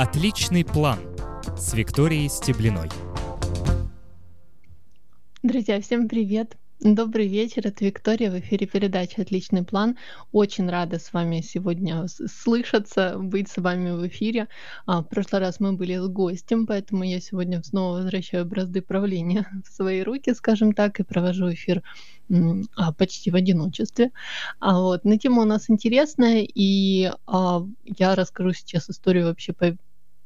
Отличный план с Викторией Стеблиной. Друзья, всем привет! Добрый вечер, это Виктория в эфире передачи «Отличный план». Очень рада с вами сегодня слышаться, быть с вами в эфире. А, в прошлый раз мы были с гостем, поэтому я сегодня снова возвращаю бразды правления в свои руки, скажем так, и провожу эфир а, почти в одиночестве. А вот, на тема у нас интересная, и я расскажу сейчас историю вообще по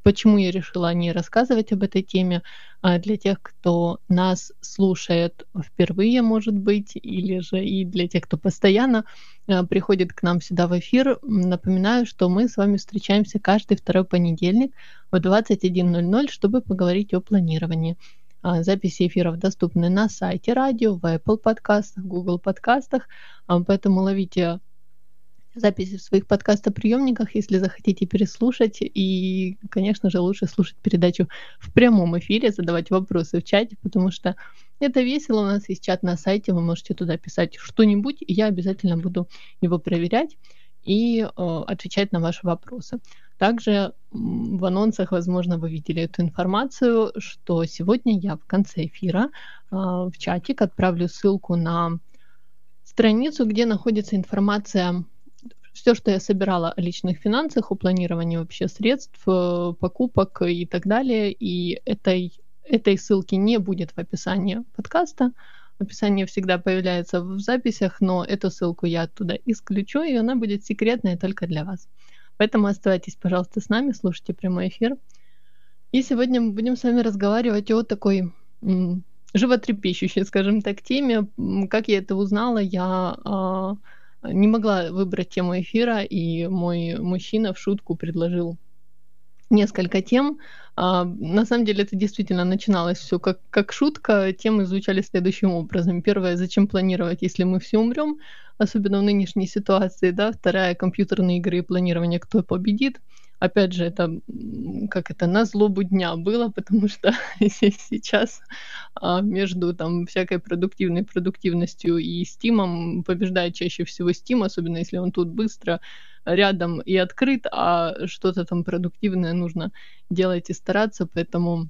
Почему я решила о ней рассказывать об этой теме? А, для тех, кто нас слушает впервые, может быть, или же и для тех, кто постоянно а, приходит к нам сюда в эфир, напоминаю, что мы с вами встречаемся каждый второй понедельник в 21.00, чтобы поговорить о планировании. А, записи эфиров доступны на сайте радио, в Apple подкастах, Google подкастах, поэтому ловите записи в своих подкастоприемниках, если захотите переслушать. И, конечно же, лучше слушать передачу в прямом эфире, задавать вопросы в чате, потому что это весело. У нас есть чат на сайте, вы можете туда писать что-нибудь, и я обязательно буду его проверять и э, отвечать на ваши вопросы. Также в анонсах, возможно, вы видели эту информацию, что сегодня я в конце эфира э, в чатик отправлю ссылку на страницу, где находится информация все, что я собирала о личных финансах, о планировании вообще средств, э, покупок и так далее, и этой, этой ссылки не будет в описании подкаста. Описание всегда появляется в записях, но эту ссылку я оттуда исключу, и она будет секретная только для вас. Поэтому оставайтесь, пожалуйста, с нами, слушайте прямой эфир. И сегодня мы будем с вами разговаривать о такой животрепещущей, скажем так, теме. Как я это узнала, я а, не могла выбрать тему эфира, и мой мужчина в шутку предложил несколько тем. А, на самом деле это действительно начиналось все как, как шутка. Темы звучали следующим образом. Первое, зачем планировать, если мы все умрем, особенно в нынешней ситуации, да. Вторая, компьютерные игры и планирование, кто победит опять же, это как это на злобу дня было, потому что сейчас а, между там всякой продуктивной продуктивностью и стимом побеждает чаще всего стим, особенно если он тут быстро рядом и открыт, а что-то там продуктивное нужно делать и стараться, поэтому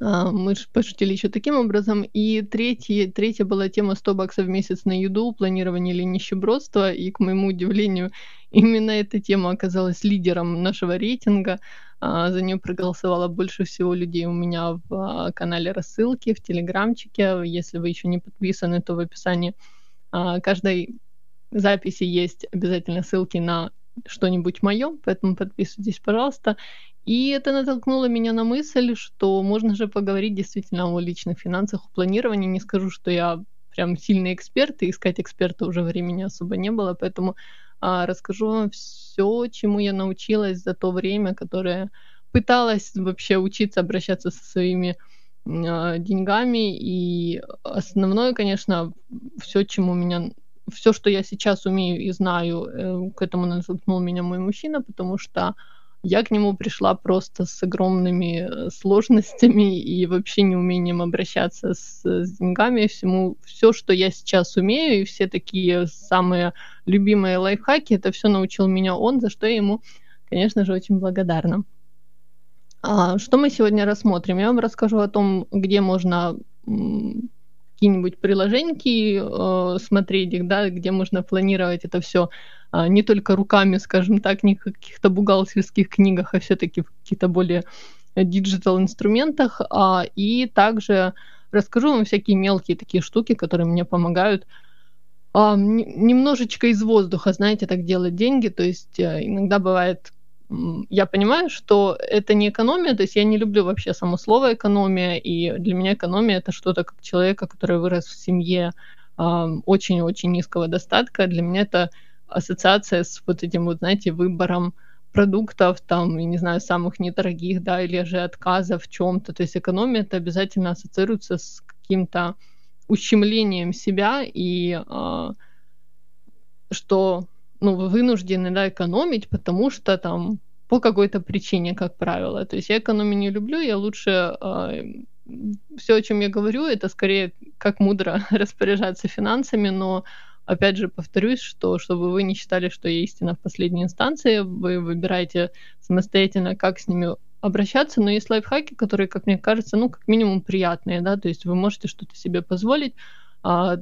а, мы пошутили еще таким образом. И третья, третья была тема 100 баксов в месяц на еду, планирование или нищебродство. И, к моему удивлению, именно эта тема оказалась лидером нашего рейтинга. А, за нее проголосовало больше всего людей у меня в а, канале рассылки, в телеграмчике. Если вы еще не подписаны, то в описании каждой записи есть обязательно ссылки на что-нибудь мое, поэтому подписывайтесь, пожалуйста. И это натолкнуло меня на мысль, что можно же поговорить действительно о личных финансах, о планировании. Не скажу, что я прям сильный эксперт, и искать эксперта уже времени особо не было, поэтому а, расскажу вам все, чему я научилась за то время, которое пыталась вообще учиться обращаться со своими а, деньгами. И основное, конечно, все, чему меня все, что я сейчас умею и знаю, э, к этому натолкнул меня мой мужчина, потому что я к нему пришла просто с огромными э, сложностями и вообще неумением обращаться с, с деньгами. Всему, все, что я сейчас умею, и все такие самые любимые лайфхаки, это все научил меня он, за что я ему, конечно же, очень благодарна. А, что мы сегодня рассмотрим? Я вам расскажу о том, где можно какие-нибудь приложеньки э, смотреть их, да, где можно планировать это все не только руками, скажем так, не в каких-то бухгалтерских книгах, а все-таки в каких-то более digital инструментах. А, и также расскажу вам всякие мелкие такие штуки, которые мне помогают а, немножечко из воздуха, знаете, так делать деньги. То есть а, иногда бывает, я понимаю, что это не экономия, то есть я не люблю вообще само слово экономия, и для меня экономия это что-то как человека, который вырос в семье очень-очень низкого достатка. Для меня это ассоциация с вот этим вот, знаете, выбором продуктов, там, я не знаю, самых недорогих, да, или же отказа в чем-то. То есть экономия это обязательно ассоциируется с каким-то ущемлением себя и э, что ну, вы вынуждены да, экономить, потому что там по какой-то причине, как правило. То есть я экономию не люблю, я лучше э, все, о чем я говорю, это скорее как мудро распоряжаться финансами, но опять же, повторюсь, что чтобы вы не считали, что я истина в последней инстанции, вы выбираете самостоятельно, как с ними обращаться, но есть лайфхаки, которые, как мне кажется, ну, как минимум приятные, да, то есть вы можете что-то себе позволить, а,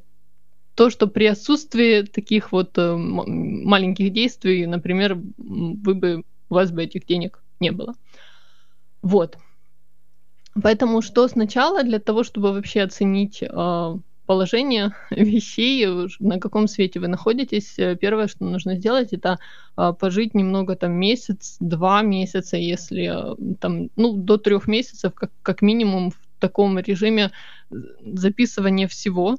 то, что при отсутствии таких вот э, маленьких действий, например, вы бы, у вас бы этих денег не было. Вот. Поэтому что сначала для того, чтобы вообще оценить э, положение вещей, на каком свете вы находитесь, э, первое, что нужно сделать, это э, пожить немного там месяц, два месяца, если э, там, ну, до трех месяцев, как, как минимум в таком режиме записывания всего, а,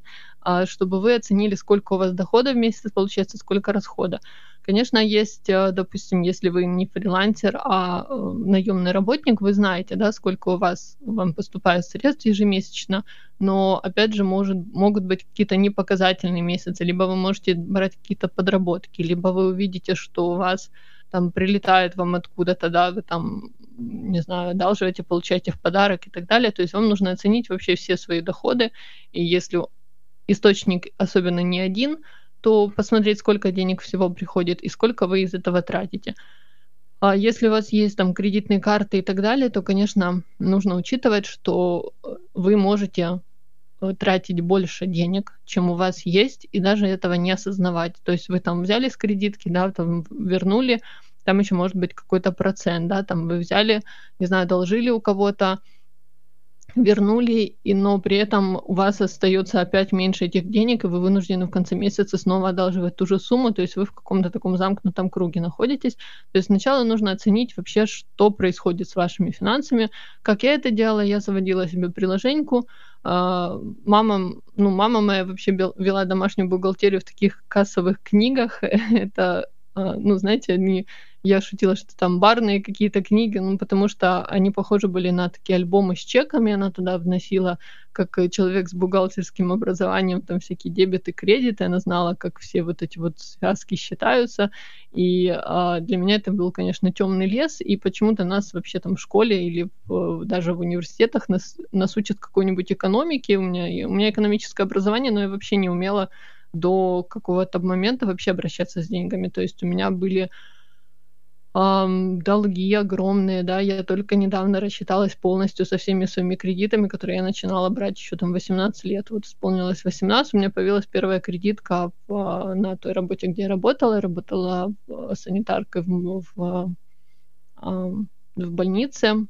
чтобы вы оценили, сколько у вас дохода в месяц получается, сколько расхода. Конечно, есть, э, допустим, если вы не фрилансер, а э, наемный работник, вы знаете, да, сколько у вас вам поступает средств ежемесячно, но, опять же, может, могут быть какие-то непоказательные месяцы, либо вы можете брать какие-то подработки, либо вы увидите, что у вас там прилетает вам откуда-то, да, вы там, не знаю, одалживаете, получаете в подарок и так далее. То есть вам нужно оценить вообще все свои доходы, и если источник особенно не один, то посмотреть, сколько денег всего приходит и сколько вы из этого тратите. А если у вас есть там кредитные карты и так далее, то, конечно, нужно учитывать, что э, вы можете э, тратить больше денег, чем у вас есть, и даже этого не осознавать. То есть вы там взяли с кредитки, да, там вернули, там еще может быть какой-то процент, да, там вы взяли, не знаю, должили у кого-то, вернули, и, но при этом у вас остается опять меньше этих денег, и вы вынуждены в конце месяца снова одалживать ту же сумму, то есть вы в каком-то таком замкнутом круге находитесь. То есть сначала нужно оценить вообще, что происходит с вашими финансами. Как я это делала, я заводила себе приложеньку, а, мама, ну, мама моя вообще вела домашнюю бухгалтерию в таких кассовых книгах. Это, а, ну, знаете, они я шутила, что там барные какие-то книги, ну, потому что они похожи были на такие альбомы с чеками, она туда вносила, как человек с бухгалтерским образованием, там всякие дебеты, кредиты, она знала, как все вот эти вот связки считаются, и а, для меня это был, конечно, темный лес, и почему-то нас вообще там в школе или в, даже в университетах нас, нас учат какой-нибудь экономике, у меня, у меня экономическое образование, но я вообще не умела до какого-то момента вообще обращаться с деньгами, то есть у меня были ам, долги огромные, да, я только недавно рассчиталась полностью со всеми своими кредитами, которые я начинала брать еще там 18 лет, вот исполнилось 18, у меня появилась первая кредитка в, а, на той работе, где я работала, я работала а, санитаркой в, в, в больнице,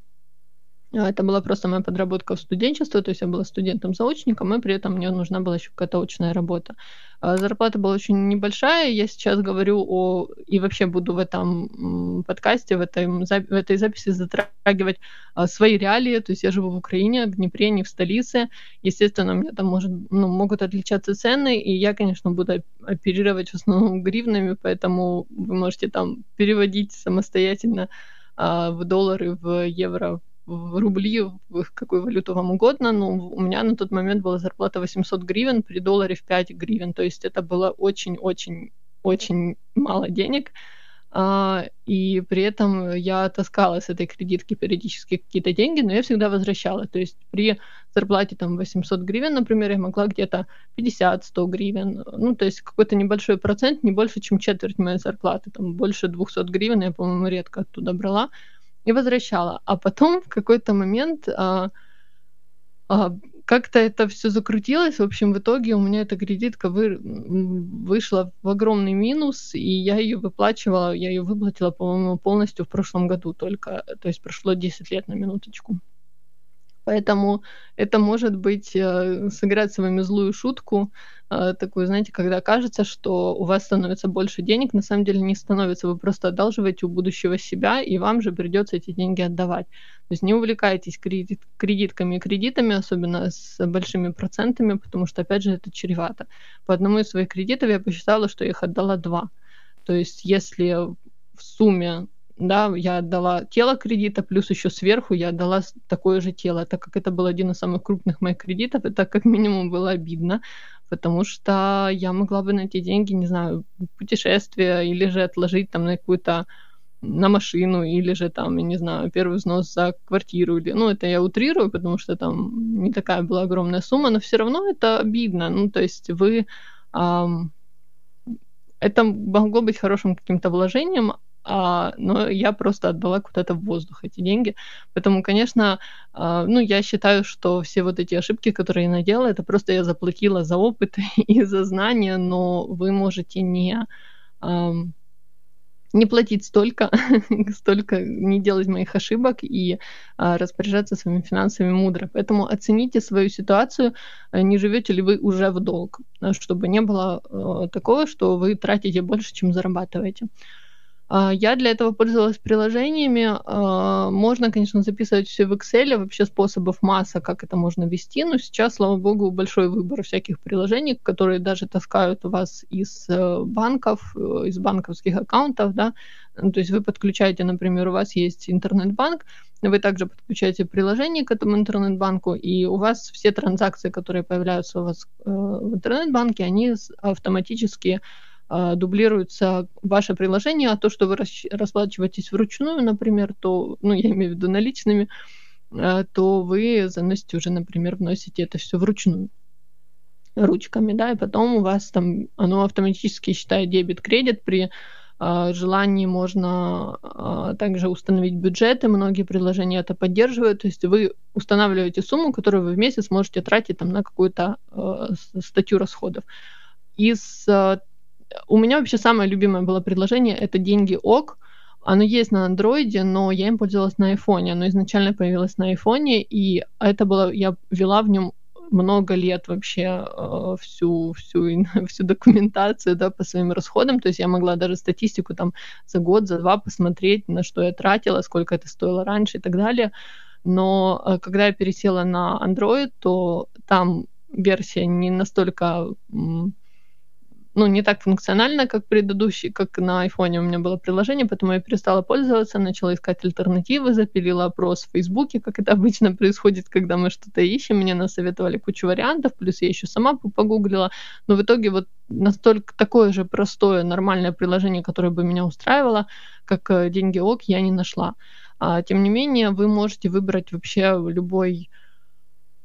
это была просто моя подработка в студенчестве, то есть я была студентом-заочником, и при этом мне нужна была еще какая-то очная работа. А, зарплата была очень небольшая, я сейчас говорю о... и вообще буду в этом подкасте, в этой, в этой записи затрагивать а, свои реалии, то есть я живу в Украине, в Днепре, не в столице, естественно, у меня там может, ну, могут отличаться цены, и я, конечно, буду оперировать в основном гривнами, поэтому вы можете там переводить самостоятельно в доллары, в евро, рубли, в какую валюту вам угодно, но у меня на тот момент была зарплата 800 гривен при долларе в 5 гривен, то есть это было очень-очень-очень мало денег, а, и при этом я таскала с этой кредитки периодически какие-то деньги, но я всегда возвращала. То есть при зарплате там 800 гривен, например, я могла где-то 50-100 гривен, ну, то есть какой-то небольшой процент, не больше, чем четверть моей зарплаты, там больше 200 гривен я, по-моему, редко оттуда брала, и возвращала. А потом в какой-то момент а, а, как-то это все закрутилось. В общем, в итоге у меня эта кредитка вы, вышла в огромный минус, и я ее выплачивала, я ее выплатила, по-моему, полностью в прошлом году только. То есть прошло 10 лет на минуточку. Поэтому это может быть э, сыграть с вами злую шутку, э, такую, знаете, когда кажется, что у вас становится больше денег, на самом деле не становится, вы просто одалживаете у будущего себя, и вам же придется эти деньги отдавать. То есть не увлекайтесь кредит, кредитками и кредитами, особенно с большими процентами, потому что, опять же, это чревато. По одному из своих кредитов я посчитала, что я их отдала два. То есть если в сумме да, я отдала тело кредита, плюс еще сверху я отдала такое же тело, так как это был один из самых крупных моих кредитов, это как минимум было обидно, потому что я могла бы на эти деньги, не знаю, путешествие или же отложить там на какую-то на машину или же там, я не знаю, первый взнос за квартиру. Или, ну, это я утрирую, потому что там не такая была огромная сумма, но все равно это обидно. Ну, то есть вы, эм, это могло быть хорошим каким-то вложением, а, но я просто отдала куда-то в воздух эти деньги. Поэтому, конечно, а, ну, я считаю, что все вот эти ошибки, которые я наделала, это просто я заплатила за опыт и за знания, но вы можете не не платить столько, столько не делать моих ошибок и а, распоряжаться своими финансами мудро. Поэтому оцените свою ситуацию, а не живете ли вы уже в долг, чтобы не было а, такого, что вы тратите больше, чем зарабатываете. А, я для этого пользовалась приложениями. А, можно, конечно, записывать все в Excel, вообще способов масса, как это можно вести, но сейчас, слава богу, большой выбор всяких приложений, которые даже таскают вас из э, банков, э, из банковских аккаунтов, да, ну, то есть вы подключаете, например, у вас есть интернет-банк, вы также подключаете приложение к этому интернет-банку, и у вас все транзакции, которые появляются у вас э, в интернет-банке, они автоматически дублируется ваше приложение, а то, что вы расплачиваетесь вручную, например, то, ну, я имею в виду наличными, а, то вы заносите уже, например, вносите это все вручную ручками, да, и потом у вас там оно автоматически считает дебет-кредит при э, желании можно также установить бюджеты, многие приложения это поддерживают, то есть вы устанавливаете сумму, которую вы в месяц можете тратить там на какую-то э, статью расходов. Из у меня вообще самое любимое было предложение это деньги ок. Оно есть на андроиде, но я им пользовалась на айфоне. Оно изначально появилось на айфоне, и это было, я вела в нем много лет вообще э, всю, всю, всю документацию да, по своим расходам. То есть я могла даже статистику там за год, за два посмотреть, на что я тратила, сколько это стоило раньше и так далее. Но э, когда я пересела на Android, то там версия не настолько ну, не так функционально, как предыдущий, как на айфоне у меня было приложение, поэтому я перестала пользоваться, начала искать альтернативы, запилила опрос в Фейсбуке, как это обычно происходит, когда мы что-то ищем, мне насоветовали кучу вариантов, плюс я еще сама погуглила, но в итоге вот настолько такое же простое, нормальное приложение, которое бы меня устраивало, как э, Деньги ОК, я не нашла. А, тем не менее, вы можете выбрать вообще любой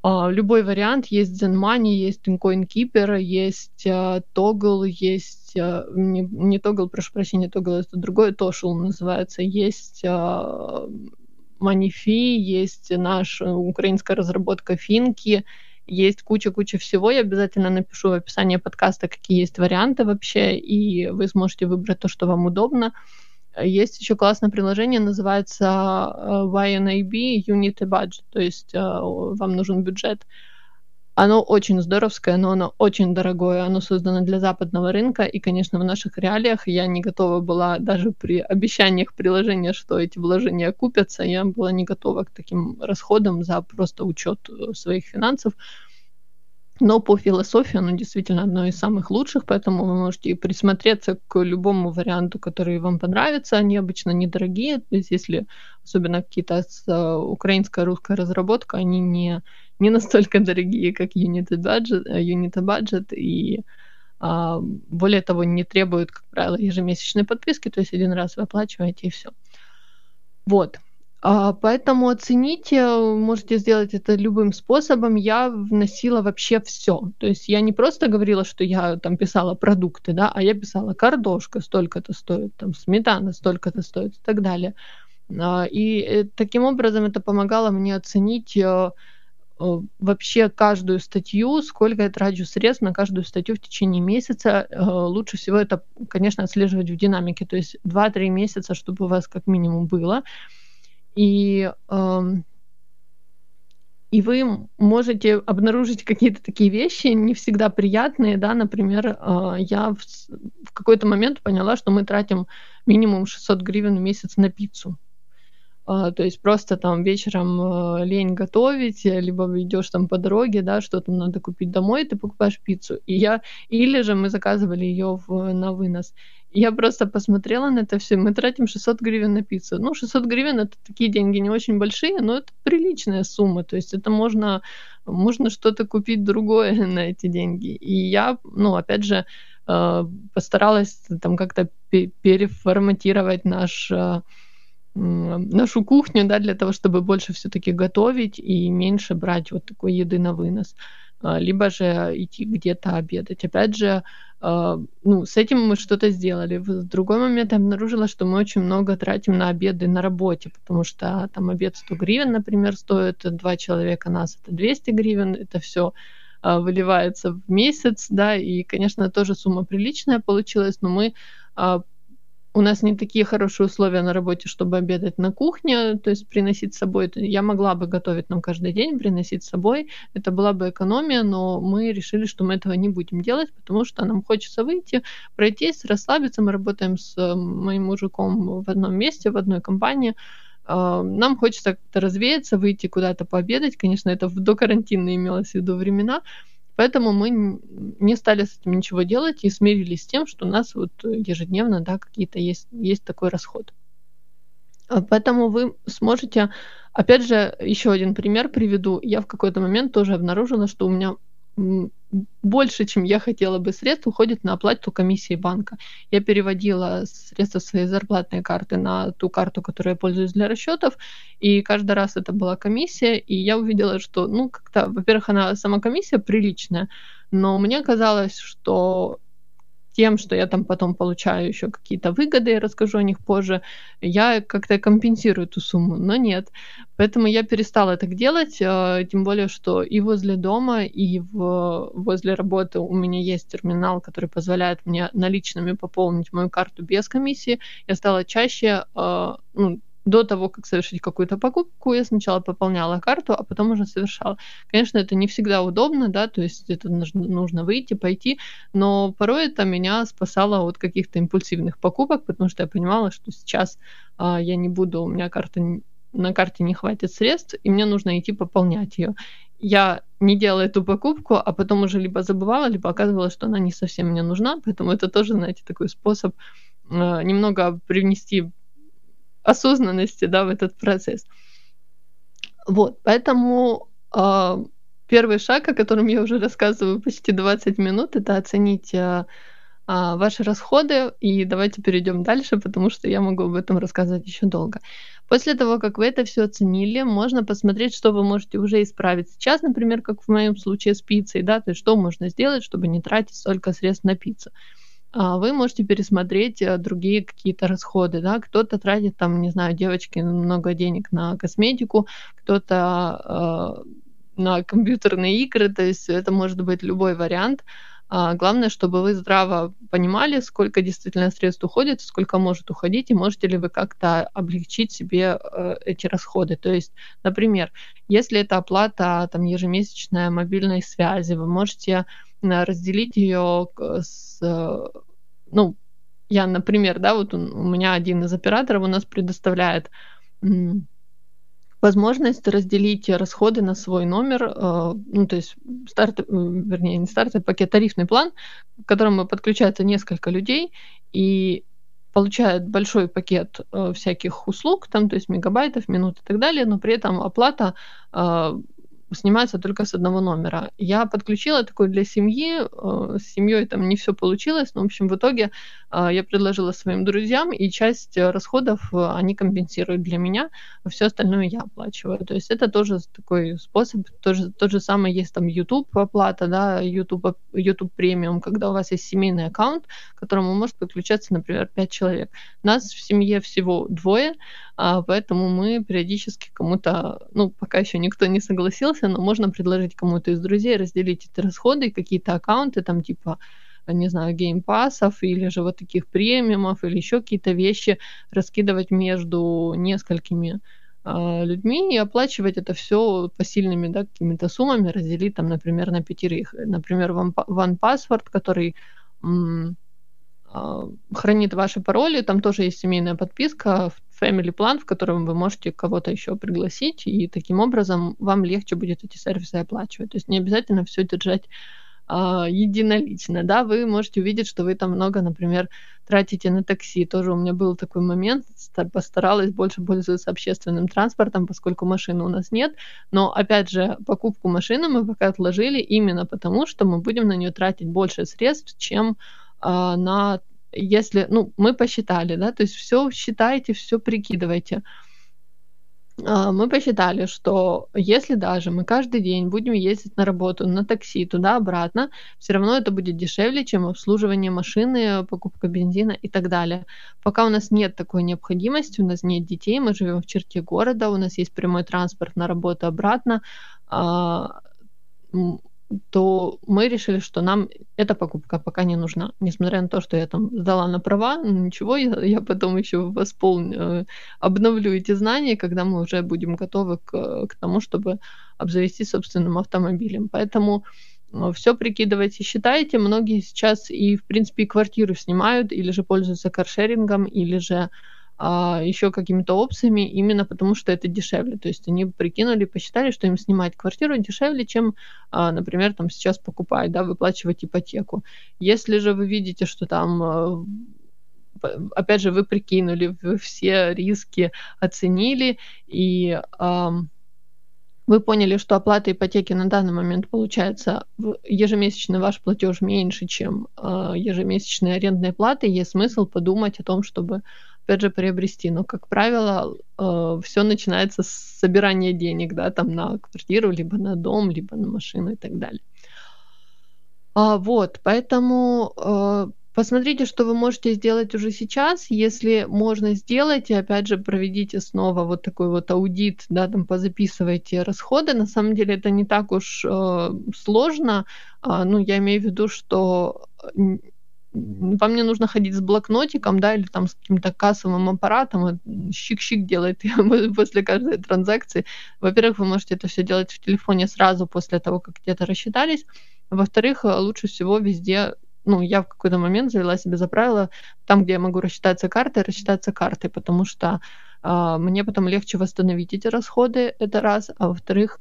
любой вариант. Есть ZenMoney, есть CoinKeeper, есть uh, Toggle, есть... Uh, не, не Toggle, прошу прощения, Toggle это другой, Toshul называется. Есть Moneyfee, есть наша украинская разработка Финки, есть куча-куча всего. Я обязательно напишу в описании подкаста, какие есть варианты вообще, и вы сможете выбрать то, что вам удобно. Uh, есть еще классное приложение, называется э, YNAB Unity Budget, то есть э, вам нужен бюджет. Оно очень здоровское, но оно очень дорогое. Оно создано для западного рынка, и, конечно, в наших реалиях я не готова была, даже при обещаниях приложения, что эти вложения окупятся, я была не готова к таким расходам за просто учет э, своих финансов. Но по философии оно действительно одно из самых лучших, поэтому вы можете присмотреться к любому варианту, который вам понравится. Они обычно недорогие, то есть если особенно какие-то uh, украинская русская разработка, они не, не настолько дорогие, как Unity Budget, э, Unity Budget и uh, более того, не требуют, как правило, ежемесячной подписки, то есть один раз вы оплачиваете и все. Вот. А, поэтому оцените, можете сделать это любым способом. Я вносила вообще все. То есть я не просто говорила, что я там писала продукты, да, а я писала картошка столько-то стоит, там сметана столько-то стоит и так далее. А, и э, таким образом это помогало мне оценить э, э, вообще каждую статью, сколько я трачу средств на каждую статью в течение месяца. Лучше всего это, конечно, отслеживать в динамике, то есть 2-3 месяца, чтобы у вас как минимум было. И, эм, и вы можете обнаружить какие-то такие вещи, не всегда приятные, да, например, э, я в, в какой-то момент поняла, что мы тратим минимум 600 гривен в месяц на пиццу. Uh, то есть просто там вечером uh, лень готовить, либо идешь там по дороге, да, что-то надо купить домой, ты покупаешь пиццу. И я, или же мы заказывали ее на вынос. Я просто посмотрела на это все. Мы тратим 600 гривен на пиццу. Ну, 600 гривен это такие деньги не очень большие, но это приличная сумма. То есть это можно, можно что-то купить другое на эти деньги. И я, ну, опять же, э, постаралась там как-то переформатировать наш э, нашу кухню, да, для того, чтобы больше все-таки готовить и меньше брать вот такой еды на вынос. А, либо же идти где-то обедать. Опять же, а, ну, с этим мы что-то сделали. В другой момент я обнаружила, что мы очень много тратим на обеды на работе, потому что там обед 100 гривен, например, стоит, два человека нас это 200 гривен, это все а, выливается в месяц, да, и, конечно, тоже сумма приличная получилась, но мы у нас не такие хорошие условия на работе, чтобы обедать на кухне, то есть приносить с собой. Я могла бы готовить нам каждый день, приносить с собой. Это была бы экономия, но мы решили, что мы этого не будем делать, потому что нам хочется выйти, пройтись, расслабиться. Мы работаем с э, моим мужиком в одном месте, в одной компании. А, нам хочется как-то развеяться, выйти куда-то пообедать. Конечно, это в докарантинные имелось в виду времена. Поэтому мы не стали с этим ничего делать и смирились с тем, что у нас вот ежедневно да, какие-то есть, есть такой расход. А поэтому вы сможете, опять же, еще один пример приведу. Я в какой-то момент тоже обнаружила, что у меня больше, чем я хотела бы средств, уходит на оплату комиссии банка. Я переводила средства своей зарплатной карты на ту карту, которую я пользуюсь для расчетов, и каждый раз это была комиссия, и я увидела, что, ну, как-то, во-первых, она сама комиссия приличная, но мне казалось, что тем, что я там потом получаю еще какие-то выгоды, я расскажу о них позже, я как-то компенсирую эту сумму, но нет. Поэтому я перестала так делать, э, тем более, что и возле дома, и в, возле работы у меня есть терминал, который позволяет мне наличными пополнить мою карту без комиссии. Я стала чаще э, ну, до того, как совершить какую-то покупку, я сначала пополняла карту, а потом уже совершала. Конечно, это не всегда удобно, да, то есть это нужно, выйти, пойти, но порой это меня спасало от каких-то импульсивных покупок, потому что я понимала, что сейчас а, я не буду, у меня карта на карте не хватит средств, и мне нужно идти пополнять ее. Я не делала эту покупку, а потом уже либо забывала, либо оказывалось, что она не совсем мне нужна, поэтому это тоже, знаете, такой способ э, немного привнести осознанности да, в этот процесс. Вот, поэтому э, первый шаг, о котором я уже рассказываю почти 20 минут, это оценить э, э, ваши расходы. И давайте перейдем дальше, потому что я могу об этом рассказывать еще долго. После того, как вы это все оценили, можно посмотреть, что вы можете уже исправить сейчас, например, как в моем случае с пиццей, да, то есть что можно сделать, чтобы не тратить столько средств на пиццу. Вы можете пересмотреть э, другие какие-то расходы, да, кто-то тратит там, не знаю, девочки много денег на косметику, кто-то э, на компьютерные игры, то есть это может быть любой вариант. А, главное, чтобы вы здраво понимали, сколько действительно средств уходит, сколько может уходить, и можете ли вы как-то облегчить себе э, эти расходы. То есть, например, если это оплата там, ежемесячная мобильной связи, вы можете разделить ее с, ну, я, например, да, вот у меня один из операторов у нас предоставляет возможность разделить расходы на свой номер, э, ну, то есть старт, э, вернее, не старт, а пакет, тарифный план, к которому подключается несколько людей, и получает большой пакет э, всяких услуг, там, то есть мегабайтов, минут и так далее, но при этом оплата снимается только с одного номера. Я подключила такой для семьи, э, с семьей там не все получилось, но, в общем, в итоге э, я предложила своим друзьям, и часть расходов э, они компенсируют для меня, а все остальное я оплачиваю. То есть это тоже такой способ, тоже, тот же самый есть там YouTube оплата, да, YouTube, YouTube премиум, когда у вас есть семейный аккаунт, к которому может подключаться, например, 5 человек. Нас в семье всего двое, а, поэтому мы периодически кому-то, ну, пока еще никто не согласился, но можно предложить кому-то из друзей разделить эти расходы, какие-то аккаунты, там, типа, не знаю, геймпасов или же вот таких премиумов или еще какие-то вещи раскидывать между несколькими э, людьми и оплачивать это все посильными да, какими-то суммами, разделить там, например, на пятерых. Например, OnePassword, который м- э, хранит ваши пароли, там тоже есть семейная подписка, family plan, в котором вы можете кого-то еще пригласить, и таким образом вам легче будет эти сервисы оплачивать. То есть не обязательно все держать Uh, единолично, да, вы можете увидеть, что вы там много, например, тратите на такси. Тоже у меня был такой момент, постаралась больше пользоваться общественным транспортом, поскольку машины у нас нет. Но, опять же, покупку машины мы пока отложили именно потому, что мы будем на нее тратить больше средств, чем uh, на если, ну, мы посчитали, да, то есть все считайте, все прикидывайте. А, мы посчитали, что если даже мы каждый день будем ездить на работу на такси туда-обратно, все равно это будет дешевле, чем обслуживание машины, покупка бензина и так далее. Пока у нас нет такой необходимости, у нас нет детей, мы живем в черте города, у нас есть прямой транспорт на работу обратно, а, то мы решили, что нам эта покупка пока не нужна. Несмотря на то, что я там сдала на права, ну ничего, я, я потом еще восполню, э, обновлю эти знания, когда мы уже будем готовы к, к тому, чтобы обзавестись собственным автомобилем. Поэтому э, все прикидывайте, считайте. Многие сейчас и, в принципе, и квартиру снимают, или же пользуются каршерингом, или же а, еще какими-то опциями, именно потому что это дешевле. То есть они прикинули, посчитали, что им снимать квартиру дешевле, чем, а, например, там сейчас покупать, да, выплачивать ипотеку. Если же вы видите, что там а, опять же, вы прикинули, вы все риски оценили, и вы поняли, что оплата ипотеки на данный момент получается ежемесячный ваш платеж меньше, чем ежемесячные арендные платы, есть смысл подумать о том, чтобы опять же, приобрести. Но, как правило, э, все начинается с собирания денег, да, там на квартиру, либо на дом, либо на машину и так далее. А, вот, поэтому э, посмотрите, что вы можете сделать уже сейчас. Если можно сделать, и опять же, проведите снова вот такой вот аудит, да, там позаписывайте расходы. На самом деле это не так уж э, сложно. Э, ну, я имею в виду, что вам не нужно ходить с блокнотиком, да, или там с каким-то кассовым аппаратом, щик-щик делает после каждой транзакции. Во-первых, вы можете это все делать в телефоне сразу после того, как где-то рассчитались. Во-вторых, э, лучше всего везде ну, я в какой-то момент завела себе за правило, там, где я могу рассчитаться картой, рассчитаться картой, потому что э, мне потом легче восстановить эти расходы, это раз, а во-вторых,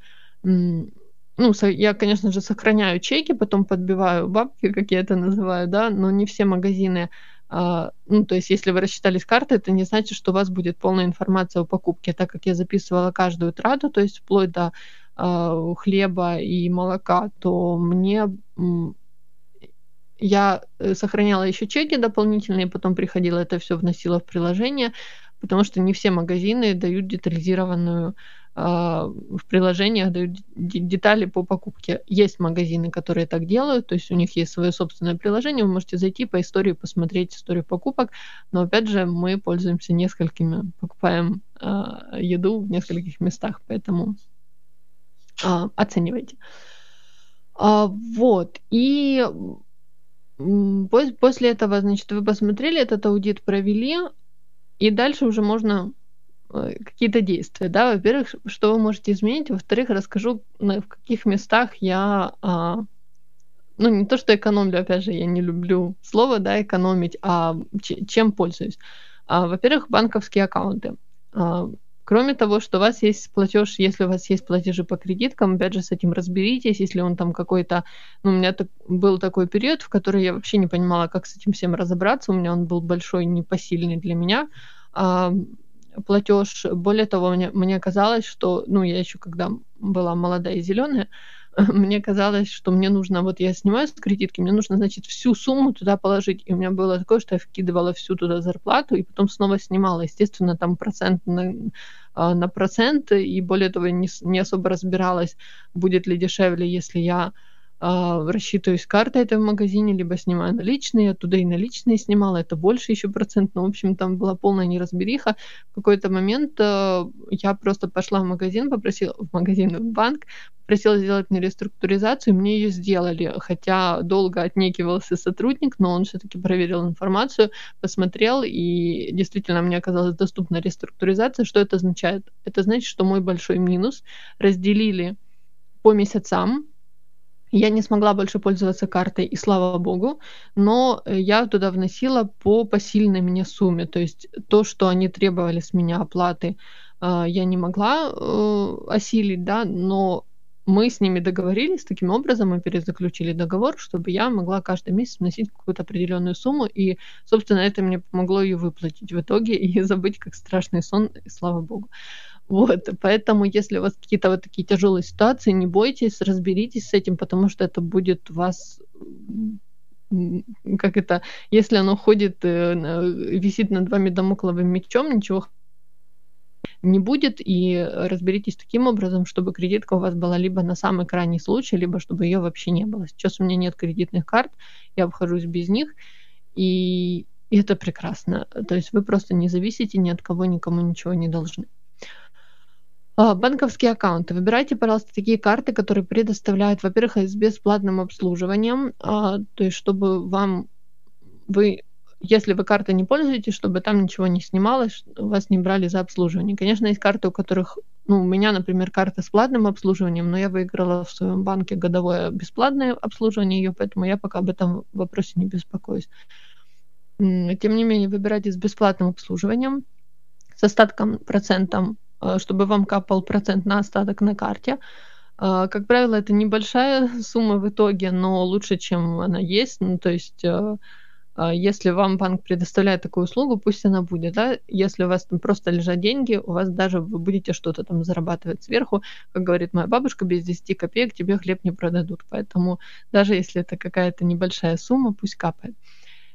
ну, я, конечно же, сохраняю чеки, потом подбиваю бабки, как я это называю, да, но не все магазины, а, ну, то есть, если вы рассчитались картой, это не значит, что у вас будет полная информация о покупке, так как я записывала каждую трату, то есть вплоть до а, хлеба и молока, то мне я э, сохраняла еще чеки дополнительные, потом приходила это все вносила в приложение, потому что не все магазины дают детализированную в приложениях дают детали по покупке. Есть магазины, которые так делают, то есть у них есть свое собственное приложение, вы можете зайти по истории, посмотреть историю покупок, но опять же мы пользуемся несколькими, покупаем э, еду в нескольких местах, поэтому э, оценивайте. А, вот, и после этого, значит, вы посмотрели этот аудит, провели, и дальше уже можно какие-то действия, да, во-первых, что вы можете изменить, во-вторых, расскажу, в каких местах я, а, ну, не то, что экономлю, опять же, я не люблю слово, да, экономить, а чем пользуюсь. А, во-первых, банковские аккаунты. А, кроме того, что у вас есть платеж, если у вас есть платежи по кредиткам, опять же, с этим разберитесь, если он там какой-то... Ну, у меня так, был такой период, в который я вообще не понимала, как с этим всем разобраться, у меня он был большой, непосильный для меня платеж. Более того, мне, мне казалось, что, ну, я еще когда была молодая и зеленая, мне казалось, что мне нужно, вот я снимаю с кредитки, мне нужно, значит, всю сумму туда положить. И у меня было такое, что я вкидывала всю туда зарплату и потом снова снимала. Естественно, там процент на, а, на процент, и более того, не, не особо разбиралась, будет ли дешевле, если я рассчитываюсь картой это в магазине, либо снимаю наличные, оттуда и наличные снимала, это больше еще процент, но, в общем, там была полная неразбериха. В какой-то момент э, я просто пошла в магазин, попросила, в магазин, в банк, просила сделать мне реструктуризацию, мне ее сделали, хотя долго отнекивался сотрудник, но он все-таки проверил информацию, посмотрел, и действительно мне оказалась доступна реструктуризация. Что это означает? Это значит, что мой большой минус разделили по месяцам, я не смогла больше пользоваться картой, и слава богу, но э, я туда вносила по посильной мне сумме. То есть то, что они требовали с меня оплаты, а, я не могла э, осилить, да, но мы с ними договорились таким образом, мы перезаключили договор, чтобы я могла каждый месяц вносить какую-то определенную сумму, и, собственно, это мне помогло ее выплатить в итоге и забыть как страшный сон, и слава богу. Вот, поэтому, если у вас какие-то вот такие тяжелые ситуации, не бойтесь, разберитесь с этим, потому что это будет вас как это, если оно ходит, э, висит над вами домокловым мечом, ничего не будет, и разберитесь таким образом, чтобы кредитка у вас была либо на самый крайний случай, либо чтобы ее вообще не было. Сейчас у меня нет кредитных карт, я обхожусь без них, и это прекрасно. То есть вы просто не зависите ни от кого, никому ничего не должны. А, банковские аккаунты. Выбирайте, пожалуйста, такие карты, которые предоставляют, во-первых, с бесплатным обслуживанием, а, то есть чтобы вам вы если вы картой не пользуетесь, чтобы там ничего не снималось, вас не брали за обслуживание. Конечно, есть карты, у которых, ну, у меня, например, карта с платным обслуживанием, но я выиграла в своем банке годовое бесплатное обслуживание ее, поэтому я пока об этом вопросе не беспокоюсь. Тем не менее, выбирайте с бесплатным обслуживанием, с остатком процентом, чтобы вам капал процент на остаток на карте. Э, как правило, это небольшая сумма в итоге, но лучше, чем она есть. Ну, то есть э, если вам банк предоставляет такую услугу, пусть она будет, да, если у вас там просто лежат деньги, у вас даже вы будете что-то там зарабатывать сверху, как говорит моя бабушка, без 10 копеек тебе хлеб не продадут, поэтому даже если это какая-то небольшая сумма, пусть капает.